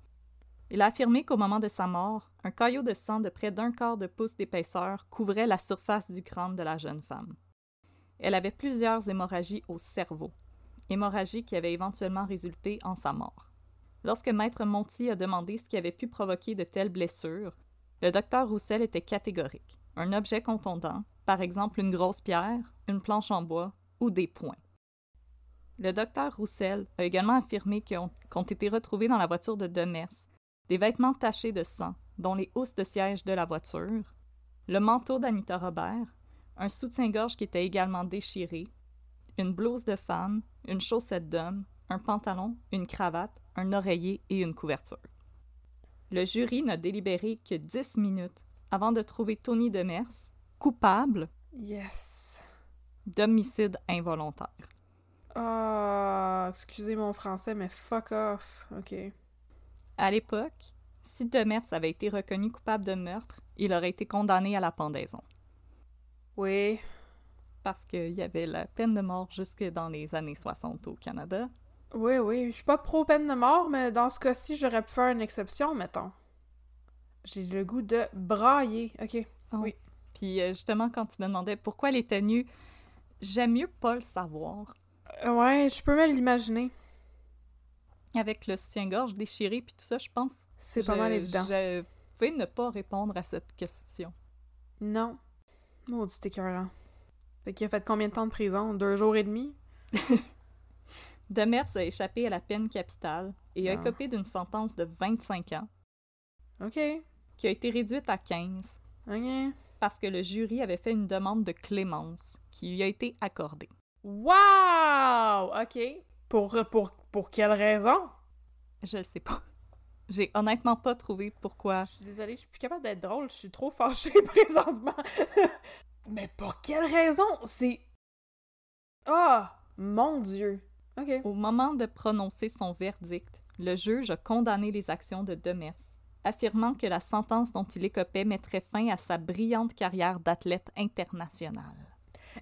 il a affirmé qu'au moment de sa mort, un caillot de sang de près d'un quart de pouce d'épaisseur couvrait la surface du crâne de la jeune femme. Elle avait plusieurs hémorragies au cerveau, hémorragies qui avaient éventuellement résulté en sa mort. Lorsque maître Monti a demandé ce qui avait pu provoquer de telles blessures, le docteur Roussel était catégorique. Un objet contondant, par exemple une grosse pierre, une planche en bois ou des poings. Le docteur Roussel a également affirmé qu'ont qu'ont été retrouvés dans la voiture de Demers des vêtements tachés de sang, dont les housses de siège de la voiture, le manteau d'Anita Robert, un soutien-gorge qui était également déchiré, une blouse de femme, une chaussette d'homme, un pantalon, une cravate, un oreiller et une couverture. Le jury n'a délibéré que dix minutes avant de trouver Tony Demers coupable Yes. d'homicide involontaire. Ah, excusez mon français, mais fuck off. Ok. À l'époque, si Demers avait été reconnu coupable de meurtre, il aurait été condamné à la pendaison. Oui. Parce qu'il y avait la peine de mort jusque dans les années 60 au Canada. Oui, oui. Je suis pas pro peine de mort, mais dans ce cas-ci, j'aurais pu faire une exception, mettons. J'ai le goût de brailler. Ok. Oui. Puis euh, justement, quand tu me demandais pourquoi elle était nue, j'aime mieux pas le savoir. Euh, Ouais, je peux me l'imaginer. Avec le soutien-gorge déchiré puis tout ça, je pense C'est pas mal évident. Je pouvais ne pas répondre à cette question. Non. Maudit écœurant. Fait qu'il a fait combien de temps de prison? Deux jours et demi? Demers a échappé à la peine capitale et a Ah. écopé d'une sentence de 25 ans, Ok. qui a été réduite à 15 Ok. parce que le jury avait fait une demande de clémence qui lui a été accordée. Wow! Ok. Pour, pour, pour quelle raison? Je le sais pas. J'ai honnêtement pas trouvé pourquoi. Je suis désolée, je suis plus capable d'être drôle, je suis trop fâchée présentement. Mais pour quelle raison? C'est... Ah! mon Dieu! OK. Au moment de prononcer son verdict, le juge a condamné les actions de Demers, affirmant que la sentence dont il écopait mettrait fin à sa brillante carrière d'athlète international.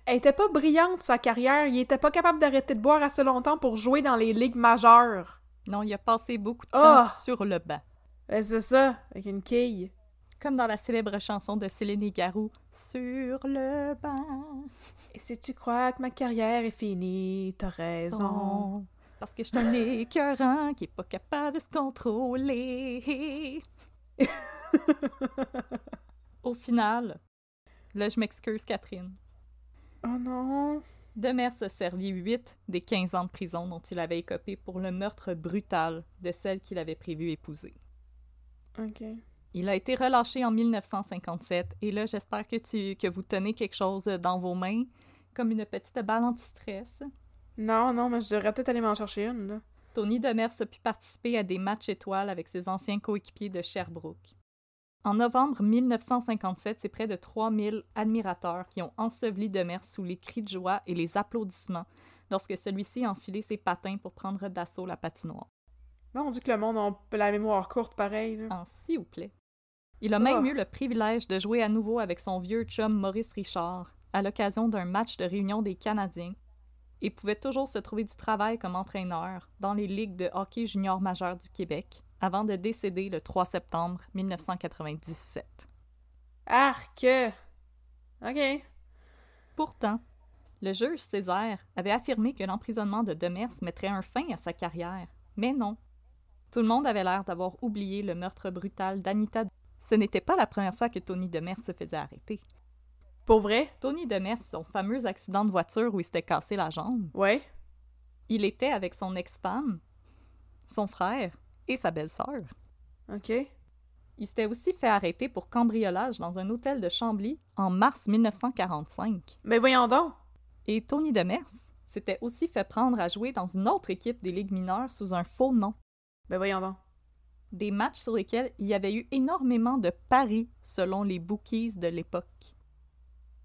Elle était pas brillante, sa carrière. Il était pas capable d'arrêter de boire assez longtemps pour jouer dans les ligues majeures. Non, il a passé beaucoup de Ah! temps sur le banc. Ben, c'est ça, avec une quille. Comme dans la célèbre chanson de Céline Garou, Sur le banc. Et si tu crois que ma carrière est finie, t'as raison. Parce que je suis un écœurant qui est pas capable de se contrôler. Au final, là je m'excuse Catherine, Oh non! Demers a servi 8 des 15 ans de prison dont il avait écopé pour le meurtre brutal de celle qu'il avait prévu épouser. OK. Il a été relâché en 1957 et là j'espère que tu que vous tenez quelque chose dans vos mains comme une petite balle anti-stress. Non, non, mais je devrais peut-être aller m'en chercher une, là. Tony Demers a pu participer à des matchs étoiles avec ses anciens coéquipiers de Sherbrooke. En novembre 1957, c'est près de 3000 admirateurs qui ont enseveli Demers sous les cris de joie et les applaudissements lorsque celui-ci a enfilé ses patins pour prendre d'assaut la patinoire. Mon Dieu que le monde a la mémoire courte, pareil, là. En s'il vous plaît. Il a même Oh. eu le privilège de jouer à nouveau avec son vieux chum Maurice Richard à l'occasion d'un match de réunion des Canadiens et pouvait toujours se trouver du travail comme entraîneur dans les ligues de hockey junior majeur du Québec avant de décéder le 3 septembre 1997. Arc! OK. Pourtant, le juge Césaire avait affirmé que l'emprisonnement de Demers mettrait un fin à sa carrière. Mais non. Tout le monde avait l'air d'avoir oublié le meurtre brutal d'Anita. Ce n'était pas la première fois que Tony Demers se faisait arrêter. Pour vrai? Tony Demers, son fameux accident de voiture où il s'était cassé la jambe, Ouais. il était avec son ex-femme, son frère et sa belle-sœur. OK. Il s'était aussi fait arrêter pour cambriolage dans un hôtel de Chambly en mars 1945. Mais voyons donc! Et Tony Demers s'était aussi fait prendre à jouer dans une autre équipe des ligues mineures sous un faux nom. Ben voyons donc. Des matchs sur lesquels il y avait eu énormément de paris selon les bookies de l'époque.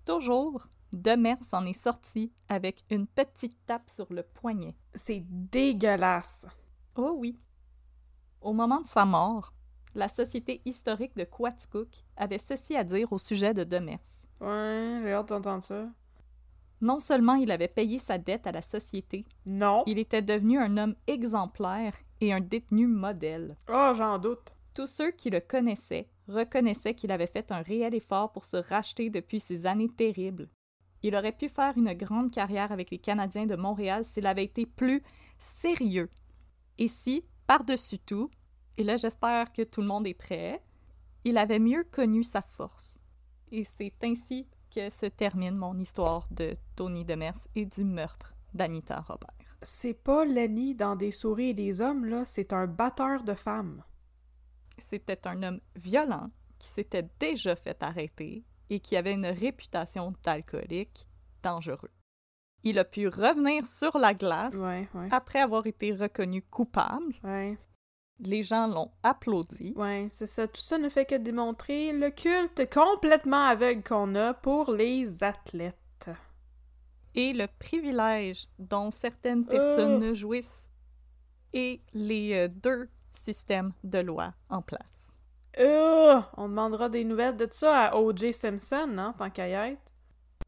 Toujours, Demers s'en est sorti avec une petite tape sur le poignet. C'est dégueulasse. Oh oui. Au moment de sa mort, la Société historique de Quaticook avait ceci à dire au sujet de Demers. Ouais, j'ai hâte d'entendre ça. Non seulement il avait payé sa dette à la société, Non. il était devenu un homme exemplaire et un détenu modèle. Oh, j'en doute. Tous ceux qui le connaissaient reconnaissaient qu'il avait fait un réel effort pour se racheter depuis ces années terribles. Il aurait pu faire une grande carrière avec les Canadiens de Montréal s'il avait été plus sérieux. Et si, par-dessus tout, et là j'espère que tout le monde est prêt, il avait mieux connu sa force. Et c'est ainsi que se termine mon histoire de Tony Demers et du meurtre d'Anita Robert. C'est pas Lenny dans Des souris et des hommes, là. C'est un batteur de femmes. C'était un homme violent qui s'était déjà fait arrêter et qui avait une réputation d'alcoolique dangereux. Il a pu revenir sur la glace Ouais, ouais. après avoir été reconnu coupable. Ouais, Les gens l'ont applaudi. ouais, c'est ça. Tout ça ne fait que démontrer le culte complètement aveugle qu'on a pour les athlètes. et le privilège dont certaines Euh. personnes jouissent et les euh, deux systèmes de loi en place. Euh, on demandera des nouvelles de ça à O.J. Simpson, hein, tant qu'à y être.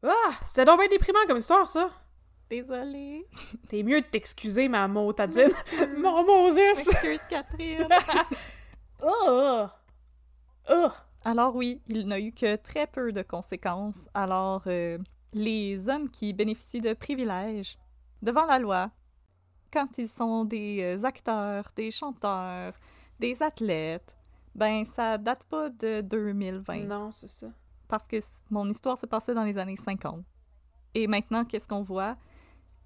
Ah, c'était donc bien déprimant comme histoire, ça. Désolée. T'es mieux de t'excuser, ma motadine. Mon Moses! M'excuse, Catherine. Oh! Oh! Alors oui, il n'a eu que très peu de conséquences. Alors, euh, les hommes qui bénéficient de privilèges devant la loi, quand ils sont des euh, acteurs, des chanteurs, des athlètes, ben ça date pas de 2020. Non, c'est ça. Parce que mon histoire s'est passée dans les années 50. Et maintenant, qu'est-ce qu'on voit?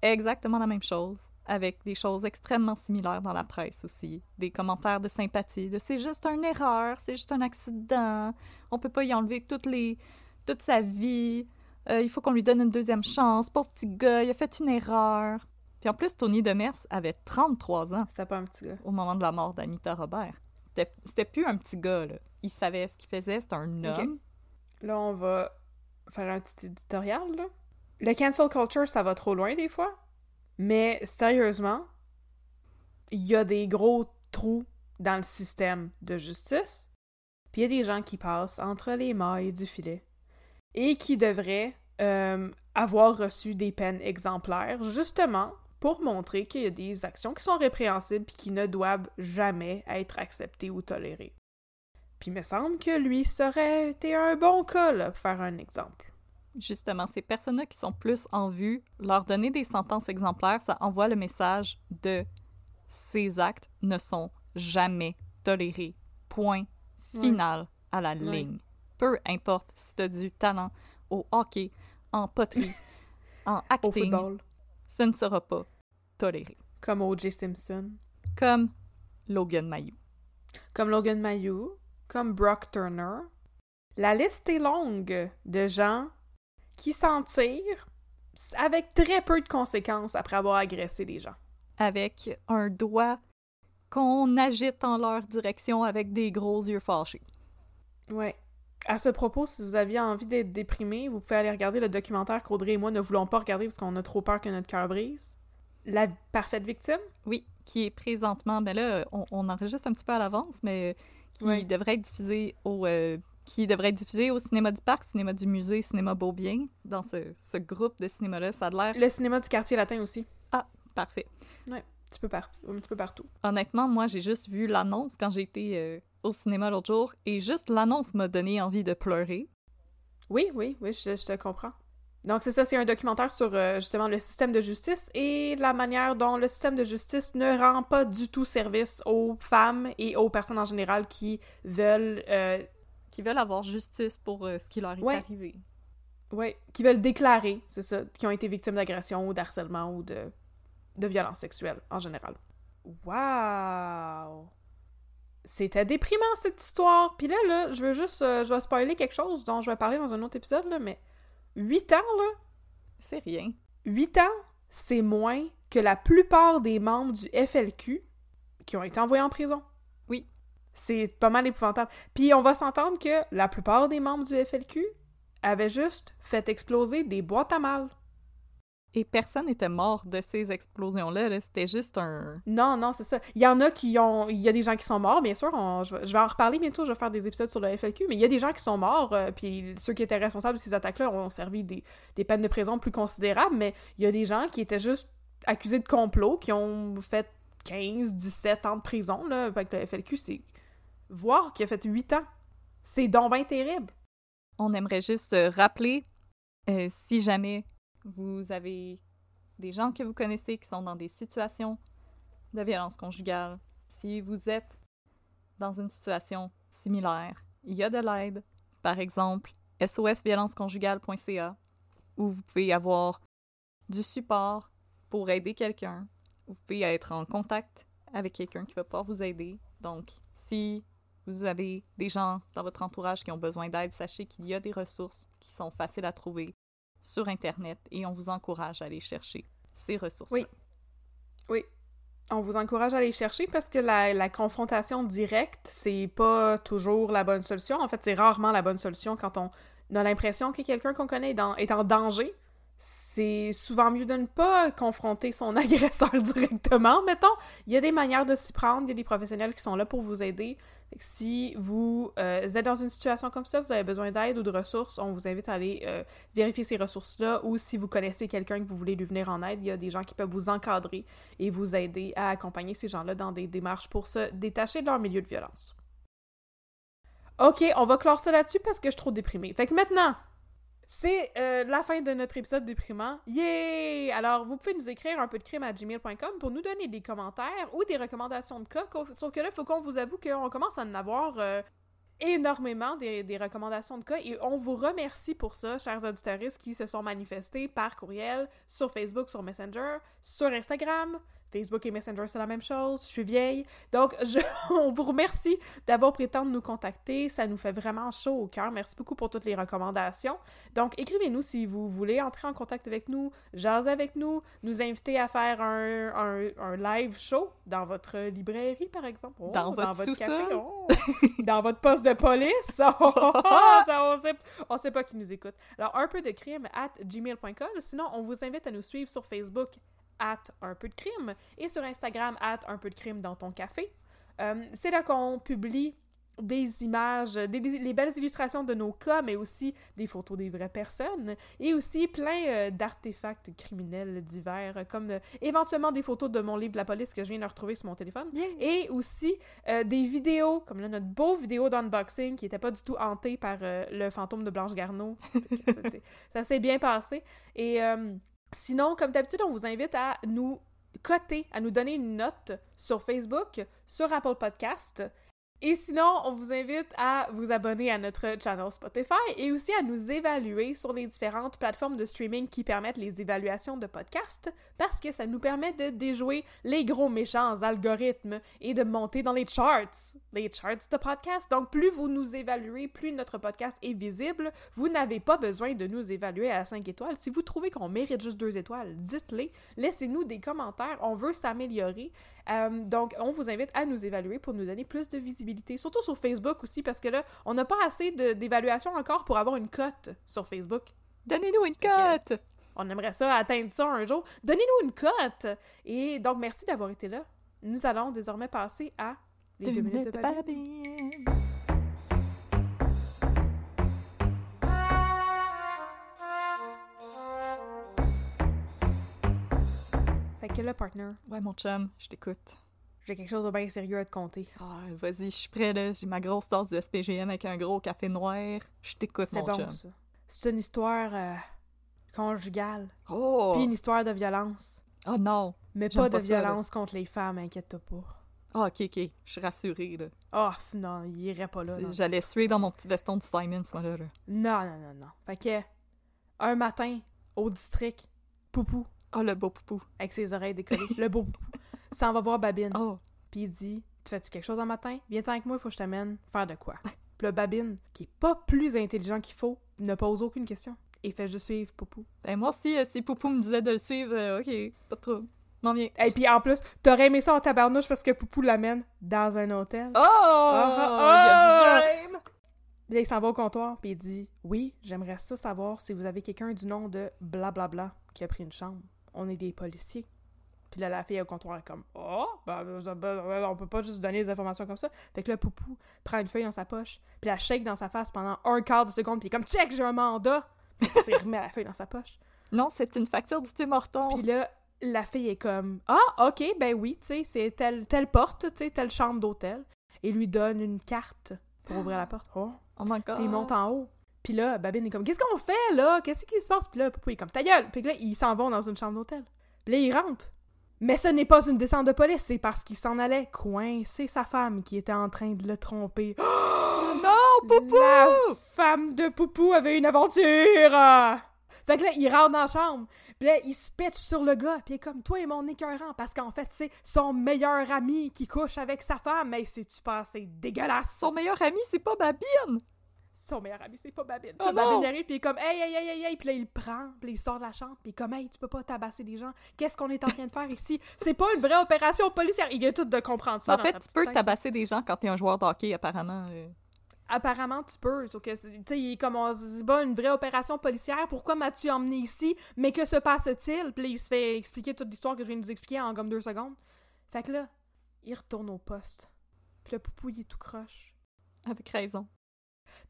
Exactement la même chose, avec des choses extrêmement similaires dans la presse aussi. Des commentaires de sympathie, de c'est juste une erreur, c'est juste un accident, on peut pas y enlever toutes les, toute sa vie, euh, il faut qu'on lui donne une deuxième chance, pauvre petit gars, il a fait une erreur. Puis en plus, Tony Demers avait 33 ans C'était pas un petit gars. au moment de la mort d'Anita Robert. C'était plus un petit gars, là. Il savait ce qu'il faisait, c'était un homme. Là, on va faire un petit éditorial, là. Le cancel culture, ça va trop loin des fois. Mais sérieusement, il y a des gros trous dans le système de justice. Puis il y a des gens qui passent entre les mailles du filet et qui devraient euh, avoir reçu des peines exemplaires, justement pour montrer qu'il y a des actions qui sont répréhensibles puis qui ne doivent jamais être acceptées ou tolérées. Puis il me semble que lui serait été un bon cas, là, pour faire un exemple. Justement, ces personnes-là qui sont plus en vue, leur donner des sentences exemplaires, ça envoie le message de ces actes ne sont jamais tolérés. Point Ouais. final à la Ouais. ligne. Peu importe si tu as du talent au hockey, en poterie, en Au acting, football. ce ne sera pas toléré. Comme O.J. Simpson. Comme Logan Mayou. Comme Logan Mayou. Comme Brock Turner. La liste est longue de gens qui s'en tirent avec très peu de conséquences après avoir agressé les gens. Avec un doigt qu'on agite en leur direction avec des gros yeux fâchés. Ouais. À ce propos, si vous aviez envie d'être déprimé, vous pouvez aller regarder le documentaire qu'Audrey et moi ne voulons pas regarder parce qu'on a trop peur que notre cœur brise. La parfaite victime? Oui, qui est présentement, ben là, on, on enregistre un petit peu à l'avance, mais qui Ouais. devrait être diffusé au euh, qui devrait être diffusé au cinéma du parc, cinéma du musée, cinéma Beaubien, dans ce, ce groupe de cinéma-là. Ça a l'air Le cinéma du quartier latin aussi. parfait. Un petit peu, parti, un petit peu partout. Honnêtement, moi, j'ai juste vu l'annonce quand j'ai été euh, au cinéma l'autre jour, et juste l'annonce m'a donné envie de pleurer. Oui, oui, oui, je, je te comprends. Donc c'est ça, c'est un documentaire sur euh, justement le système de justice et la manière dont le système de justice ne rend pas du tout service aux femmes et aux personnes en général qui veulent, euh, qui veulent avoir justice pour euh, ce qui leur est Ouais. arrivé. ouais, qui veulent déclarer, c'est ça, qui ont été victimes d'agression ou d'harcèlement ou de, de violence sexuelle en général. Wow! C'était déprimant cette histoire. Puis là, là, je veux juste, je vais spoiler quelque chose dont je vais parler dans un autre épisode là, mais 8 ans là. C'est rien. 8 ans, c'est moins que la plupart des membres du FLQ qui ont été envoyés en prison. Oui. C'est pas mal épouvantable. Puis on va s'entendre que la plupart des membres du FLQ avaient juste fait exploser des boîtes à mal. Et personne n'était mort de ces explosions-là. là. C'était juste un... Non, non, c'est ça. Il y en a qui ont... Il y a des gens qui sont morts, bien sûr. on- Je, vais, en reparler bientôt, je vais faire des épisodes sur le FLQ, mais il y a des gens qui sont morts, euh, puis ceux qui étaient responsables de ces attaques-là ont servi des, des peines de prison plus considérables, mais il y a des gens qui étaient juste accusés de complot, qui ont fait 15, 17 ans de prison, là, avec le FLQ, c'est... Voir qu'il a fait 8 ans, c'est donc bien terrible. On aimerait juste rappeler, euh, si jamais vous avez des gens que vous connaissez qui sont dans des situations de violence conjugale, si vous êtes dans une situation similaire, il y a de l'aide. Par exemple, sosviolenceconjugale.ca, où vous pouvez avoir du support pour aider quelqu'un. Vous pouvez être en contact avec quelqu'un qui va pouvoir vous aider. Donc, si vous avez des gens dans votre entourage qui ont besoin d'aide, sachez qu'il y a des ressources qui sont faciles à trouver sur Internet et on vous encourage à aller chercher ces ressources. Oui. Oui. On vous encourage à aller chercher parce que la, la confrontation directe, c'est pas toujours la bonne solution. En fait, c'est rarement la bonne solution quand on a l'impression que quelqu'un qu'on connaît est, est en danger. C'est souvent mieux de ne pas confronter son agresseur directement, mettons. Il y a des manières de s'y prendre, il y a des professionnels qui sont là pour vous aider. Si vous euh, êtes dans une situation comme ça, vous avez besoin d'aide ou de ressources, on vous invite à aller euh, vérifier ces ressources-là ou si vous connaissez quelqu'un que vous voulez lui venir en aide, il y a des gens qui peuvent vous encadrer et vous aider à accompagner ces gens-là dans des démarches pour se détacher de leur milieu de violence. Ok, on va clore ça là-dessus parce que je suis trop déprimée. Fait que maintenant, c'est euh, la fin de notre épisode déprimant. Yay! Alors, vous pouvez nous écrire un peu de crime à gmail.com pour nous donner des commentaires ou des recommandations de cas. Sauf que là, il faut qu'on vous avoue qu'on commence à en avoir euh, énormément des, des recommandations de cas et on vous remercie pour ça, chers auditeurs qui se sont manifestés par courriel, sur Facebook, sur Messenger, sur Instagram. Facebook et Messenger, c'est la même chose. Je suis vieille. Donc, je, on vous remercie d'avoir pris le temps de nous contacter. Ça nous fait vraiment chaud au cœur. Merci beaucoup pour toutes les recommandations. Donc, écrivez-nous si vous voulez entrer en contact avec nous, jaser avec nous, nous inviter à faire un, un, un live show dans votre librairie, par exemple. Oh, Dans votre sous-sol. oh. dans votre poste de police. Oh, on, sait, on sait pas qui nous écoute. Alors, un peu de crime at gmail.com. Sinon, on vous invite à nous suivre sur Facebook at un peu de crime et sur Instagram at un peu de crime dans ton café. Euh, c'est là qu'on publie des images, des, les belles illustrations de nos cas, mais aussi des photos des vraies personnes et aussi plein euh, d'artefacts criminels divers, comme euh, éventuellement des photos de mon livre de la police que je viens de retrouver sur mon téléphone et aussi euh, des vidéos, comme là notre beau vidéo d'unboxing qui était pas du tout hanté par le fantôme de Blanche Garneau. Ça s'est bien passé. Et sinon, comme d'habitude, on vous invite à nous coter, à nous donner une note sur Facebook, sur Apple Podcast. Et sinon, on vous invite à vous abonner à notre channel Spotify et aussi à nous évaluer sur les différentes plateformes de streaming qui permettent les évaluations de podcasts parce que ça nous permet de déjouer les gros méchants algorithmes et de monter dans les charts, les charts de podcast. Donc, plus vous nous évaluez, plus notre podcast est visible. Vous n'avez pas besoin de nous évaluer à 5 étoiles. Si vous trouvez qu'on mérite juste 2 étoiles, dites-les. Laissez-nous des commentaires. On veut s'améliorer. Euh, donc, on vous invite à nous évaluer pour nous donner plus de visibilité, surtout sur Facebook aussi, parce que là, on n'a pas assez de- d'évaluation encore pour avoir une cote sur Facebook. Donnez-nous une cote! On aimerait ça atteindre ça un jour. Donnez-nous une cote! Et donc, merci d'avoir été là. Nous allons désormais passer à les deux, minutes de Babine. Babine. Fait que partner, Ouais, mon chum, je t'écoute. j'ai quelque chose de bien sérieux à te conter. Ah, vas-y, je suis prêt, là. J'ai ma grosse tasse du SPGM avec un gros café noir. Je t'écoute, C'est mon bon, chum. ça. C'est une histoire euh, conjugale, Oh! puis une histoire de violence. Oh non! Mais pas de là. violence contre les femmes, inquiète-toi pas. Ah, ok, ok. Je suis rassurée, là. Oh, non, il irait pas là. C'est- J'allais suer dans mon petit veston du Simon, ce moment-là. là. Non, non, non, non. Fait que, un matin, au district, Poupou, Oh, le beau poupou. avec ses oreilles décollées, le beau Poupou, s'en va voir Babine. Oh! Puis il dit Tu fais-tu quelque chose un matin? Viens avec moi, il faut que je t'amène faire de quoi Puis le Babine, qui est pas plus intelligent qu'il faut, ne pose aucune question. Et fait juste suivre Poupou. Ben, moi aussi, euh, si Poupou me disait de le suivre, euh, ok, pas de trouble. M'en viens. Et puis en plus, t'aurais aimé ça en tabarnouche parce que Poupou l'amène dans un hôtel. Oh! ah, Il y a du game! Puis là, il s'en va au comptoir, puis il dit Oui, j'aimerais ça savoir si vous avez quelqu'un du nom de blablabla qui a pris une chambre. On est des policiers. Puis là, la fille au comptoir est comme Oh, ben, ben, ben, on peut pas juste donner des informations comme ça. Fait que là, Poupou prend une feuille dans sa poche, puis la shake dans sa face pendant un quart de seconde, puis comme Check, j'ai un mandat. Puis il remet la feuille dans sa poche. Non, c'est une facture du Tim Hortons. Puis là, la fille est comme Ah, ok, ben oui, tu sais, c'est telle, telle porte, tu sais, telle chambre d'hôtel. Et lui donne une carte pour ouvrir la porte. Oh. Oh my god. Il monte en haut. Puis là, Babine est comme Qu'est-ce qu'on fait là? Qu'est-ce qui se passe? Puis là, Poupou est comme Ta gueule Puis là, ils s'en vont dans une chambre d'hôtel. Puis là, ils rentrent. Mais ce n'est pas une descente de police, c'est parce qu'il s'en allait coincer sa femme qui était en train de le tromper. Non, Poupou! La femme de Poupou avait une aventure! Fait que là, il rentre dans la chambre. Puis là, il se pitch sur le gars. Puis il est comme, toi et mon écœurant. Parce qu'en fait, c'est son meilleur ami qui couche avec sa femme. Mais c'est-tu pas assez dégueulasse? Son meilleur ami, c'est pas Babine! Son meilleur ami, c'est pas Babine. Oh! Babine arrive, puis il est comme, hey, hey, hey, hey, hey. Puis là, il le prend, puis il sort de la chambre, puis il est comme, hey, tu peux pas tabasser des gens. Qu'est-ce qu'on est en train de faire ici? C'est pas une vraie opération policière. Il vient tout de comprendre ça. en fait, tu peux tête. tabasser des gens quand t'es un joueur d'hockey, apparemment. euh. Apparemment, tu peux. Sauf que, tu sais, il est comme, on se dit, bah, une vraie opération policière. Pourquoi m'as-tu emmené ici? Mais que se passe-t-il? Puis il se fait expliquer toute l'histoire que je viens de vous expliquer en comme deux secondes. Fait que là, il retourne au poste. Puis le poupou, il est tout croche. Avec raison.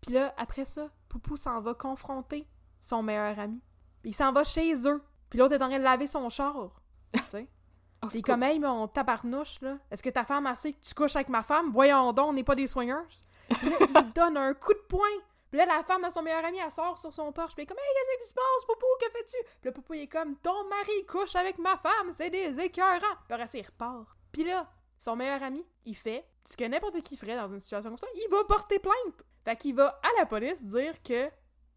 Puis là, après ça, Poupou s'en va confronter son meilleur ami. Puis il s'en va chez eux. Puis l'autre est en train de laver son char. Tu sais? Of Puis comme, hey, mon tabarnouche, là, est-ce que ta femme a sait que tu couches avec ma femme? Voyons donc, on n'est pas des soigneuses. Puis là, il donne un coup de poing. Puis là, la femme à son meilleur ami, elle sort sur son porche. Puis elle est comme, hey, qu'est-ce qui se passe, Poupou? Que fais-tu? Puis là, Poupou, il est comme, ton mari couche avec ma femme, c'est des écœurants. Puis après, il repart. Puis là, son meilleur ami, il fait ce que n'importe qui ferait dans une situation comme ça. Il va porter plainte. Fait qu'il va à la police dire que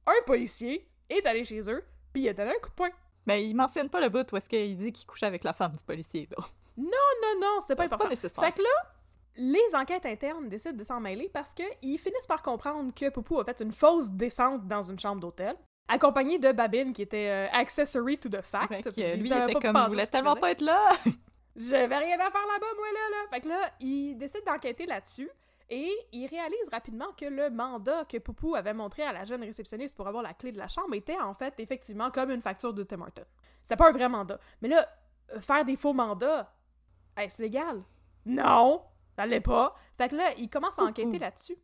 un policier est allé chez eux, puis il a donné un coup de poing. Mais il mentionne pas le bout où est-ce qu'il dit qu'il couche avec la femme du policier, là. Non, non, c'était pas C'est pas important. nécessaire. Fait que là, les enquêtes internes décident de s'en mêler parce qu'ils finissent par comprendre que Poupou a fait une fausse descente dans une chambre d'hôtel, accompagné de Babine qui était euh, accessory to the fact. Parce qu'il lui, il était pas comme, je ce qu'il tellement pas être là! J'avais rien à faire là-bas, moi, là, là. Fait que là, il décide d'enquêter là-dessus et il réalise rapidement que le mandat que Poupou avait montré à la jeune réceptionniste pour avoir la clé de la chambre était en fait effectivement comme une facture de Tim Horton. C'est pas un vrai mandat. Mais là, euh, faire des faux mandats, est-ce légal? Non! Ça l'est pas. Fait que là, il commence à enquêter là-dessus.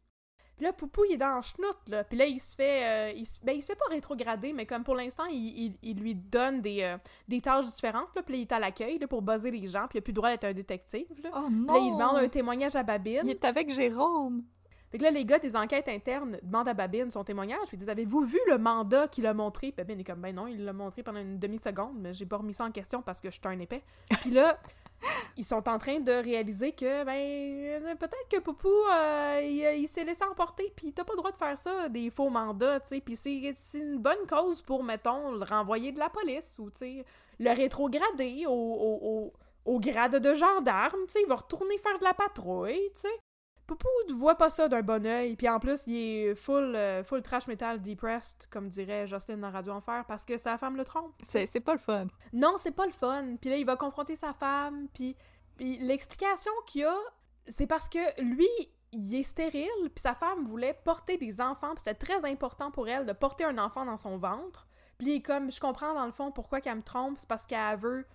Puis là, Poupou, il est dans le schnout, là. Puis là, il se fait... euh, il, se... Ben, il se fait pas rétrograder, mais comme pour l'instant, il, il- il lui donne des, euh, des tâches différentes, là. Puis là, il est à l'accueil, là, pour buzzer les gens. Puis il a plus le droit d'être un détective, là. Oh Puis là, il demande un témoignage à Babine. Il est avec Jérôme! Fait que là, les gars des enquêtes internes demandent à Babine son témoignage, ils disent Avez-vous vu le mandat qu'il a montré? Puis Babine est comme Ben non, il l'a montré pendant une demi-seconde, mais j'ai pas remis ça en question parce que je suis un épais. Puis là, ils sont en train de réaliser que, ben, peut-être que Poupou, euh, il, s'est laissé emporter, puis t'as pas le droit de faire ça, des faux mandats, tu sais. Puis c'est une bonne cause pour, mettons, le renvoyer de la police ou, tu sais, le rétrograder au, au grade de gendarme, tu sais. Il va retourner faire de la patrouille, tu sais. Poupou ne voit pas ça d'un bon oeil, puis en plus, il est full, euh, full trash metal depressed, comme dirait Jocelyne dans Radio Enfer, parce que sa femme le trompe. C'est c'est pas le fun. Non, c'est pas le fun. Puis là, il va confronter sa femme, puis, puis l'explication qu'il y a, c'est parce que lui, il est stérile, puis sa femme voulait porter des enfants, puis c'était très important pour elle de porter un enfant dans son ventre. Puis il est comme, je comprends dans le fond pourquoi qu'elle me trompe, c'est parce qu'elle veut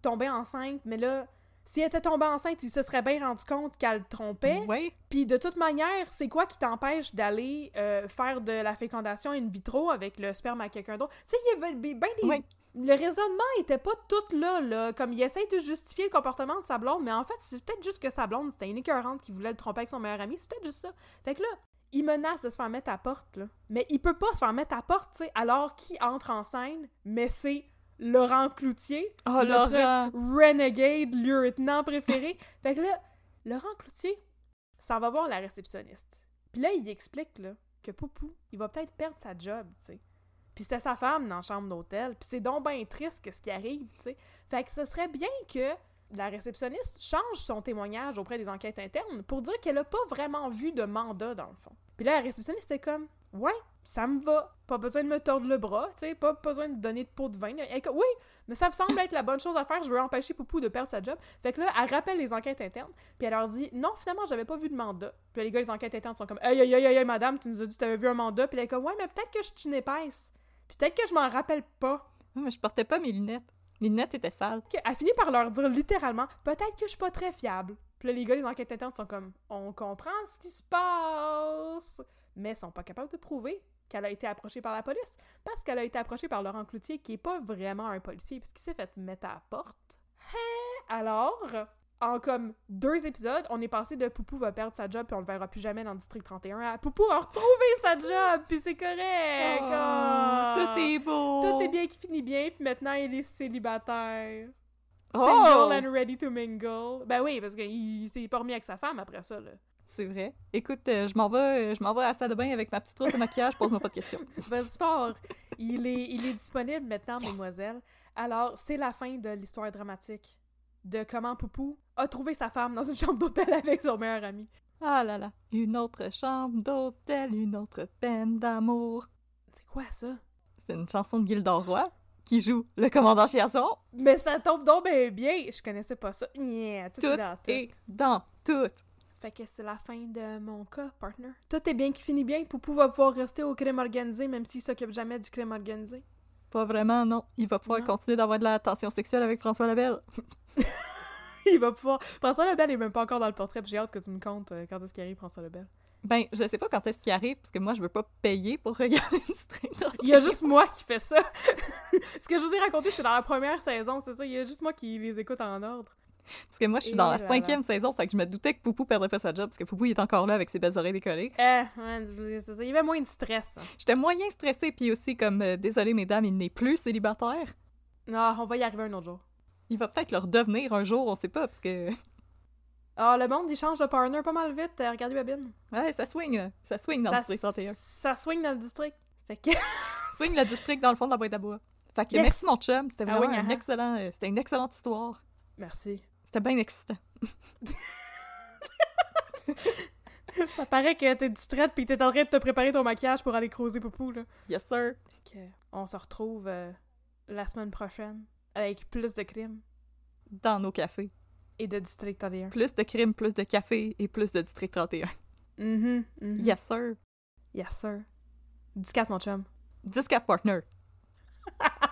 tomber enceinte, mais là, si elle était tombée enceinte, il se serait bien rendu compte qu'elle le trompait. Oui. Puis de toute manière, c'est quoi qui t'empêche d'aller euh, faire de la fécondation in vitro avec le sperme à quelqu'un d'autre? Tu sais, il y avait ben des... Oui. Le raisonnement était pas tout là, là. Comme il essaie de justifier le comportement de sa blonde, mais en fait, c'est peut-être juste que sa blonde, c'était une écœurante qui voulait le tromper avec son meilleur ami. C'est peut-être juste ça. Fait que là, il menace de se faire mettre à porte, là. Mais il peut pas se faire mettre à porte, tu sais, alors qui entre en scène, mais c'est Laurent Cloutier, Oh, notre Laurent! renegade lieutenant préféré. fait que là, Laurent Cloutier s'en va voir la réceptionniste. Puis là, il explique là, que Poupou, il va peut-être perdre sa job, tu sais. Puis c'était sa femme dans la chambre d'hôtel. Puis c'est donc bien triste que ce qui arrive, tu sais. Fait que ce serait bien que la réceptionniste change son témoignage auprès des enquêtes internes pour dire qu'elle a pas vraiment vu de mandat dans le fond. Puis là, la réceptionniste est comme Ouais, ça me va. Pas besoin de me tordre le bras, tu sais, pas besoin de donner de pot de vin. Elle oui, mais ça me semble être la bonne chose à faire. Je veux empêcher Poupou de perdre sa job. Fait que là, elle rappelle les enquêtes internes, puis elle leur dit Non, finalement, j'avais pas vu de mandat. Puis là, les gars des enquêtes internes sont comme Aïe, aïe, aïe, aïe, madame, tu nous as dit que t'avais vu un mandat. Puis elle est comme Ouais, mais peut-être que je suis une épaisse. Puis peut-être que je m'en rappelle pas. Oui, mais je portais pas mes lunettes. Mes lunettes étaient sales. Elle finit par leur dire littéralement Peut-être que je suis pas très fiable. Puis là, les gars des enquêtes internes sont comme On comprend ce qui se passe, mais sont pas capables de prouver qu'elle a été approchée par la police parce qu'elle a été approchée par Laurent Cloutier qui est pas vraiment un policier puisqu'il s'est fait mettre à la porte. Hein? Alors, en comme deux épisodes, on est passé de Poupou va perdre sa job puis on le verra plus jamais dans le district 31 à Poupou a retrouvé sa job puis c'est correct. Oh, Ah! Tout est beau! Tout est bien qui finit bien, puis maintenant il est célibataire. Oh! Single and ready to mingle. Ben oui, parce qu'il s'est pas remis avec sa femme après ça, là. C'est vrai. Écoute, euh, je m'en vais, euh, je m'en vais à la salle de bain avec ma petite trousse de maquillage, pose-moi pas de questions. Vas-y fort. Il est, il est disponible maintenant, mesdemoiselles. Alors, c'est la fin de l'histoire dramatique de comment Poupou a trouvé sa femme dans une chambre d'hôtel avec son meilleur ami. Ah là là. Une autre chambre d'hôtel, une autre peine d'amour. C'est quoi ça? C'est une chanson de Gildor Roy qui joue le commandant Chiasson. Mais ça tombe donc bien bien. Je connaissais pas ça. Yeah, tout, Tout est dans tout. est dans tout. Fait que c'est la fin de mon cas, partner. Tout est bien qui finit bien. Poupou va pouvoir rester au crime organisé, même s'il s'occupe jamais du crime organisé. Pas vraiment, non. Il va pouvoir Non. continuer d'avoir de la tension sexuelle avec François Labelle. Il va pouvoir. François Lebel est même pas encore dans le portrait, puis j'ai hâte que tu me comptes euh, quand est-ce qu'il arrive, François Lebel. Ben, je sais pas quand est-ce qu'il arrive, parce que moi, je veux pas payer pour regarder une stream. Il y a juste moi qui fais ça. Ce que je vous ai raconté, c'est dans la première saison, c'est ça. Il y a juste moi qui les écoute en ordre. Parce que moi, je suis Et dans la cinquième saison, fait que je me doutais que Poupou perdrait pas sa job, parce que Poupou il est encore là avec ses belles oreilles décollées. Eh, ouais, c'est ça. Il y avait moins de stress. hein. J'étais moyen stressée, puis aussi comme, euh, désolé mesdames, il n'est plus célibataire. Non, on va y arriver un autre jour. Il va peut-être le redevenir un jour, on sait pas, parce que... Ah, le monde, il change de partner pas mal vite. Euh, regardez Babine. Ouais, ça swing, là. ça swing dans le district 31. ça swing dans le district. Fait que. Swing le district dans le fond de la boîte à bois. Fait que Yes! merci mon chum, c'était Ah vraiment oui, un ah ah. excellent, euh, c'était une excellente histoire. Merci. C'était bien excitant. Ça paraît que t'es distraite pis t'es en train de te préparer ton maquillage pour aller creuser Poupou, là. Yes, sir. Ok. On se retrouve euh, la semaine prochaine avec plus de crimes Dans nos cafés. et de District 31. Plus de crimes, plus de café et plus de District 31. Mhm, mhm. Yes, sir. Yes, sir. 14, mon chum. 10-4 partner.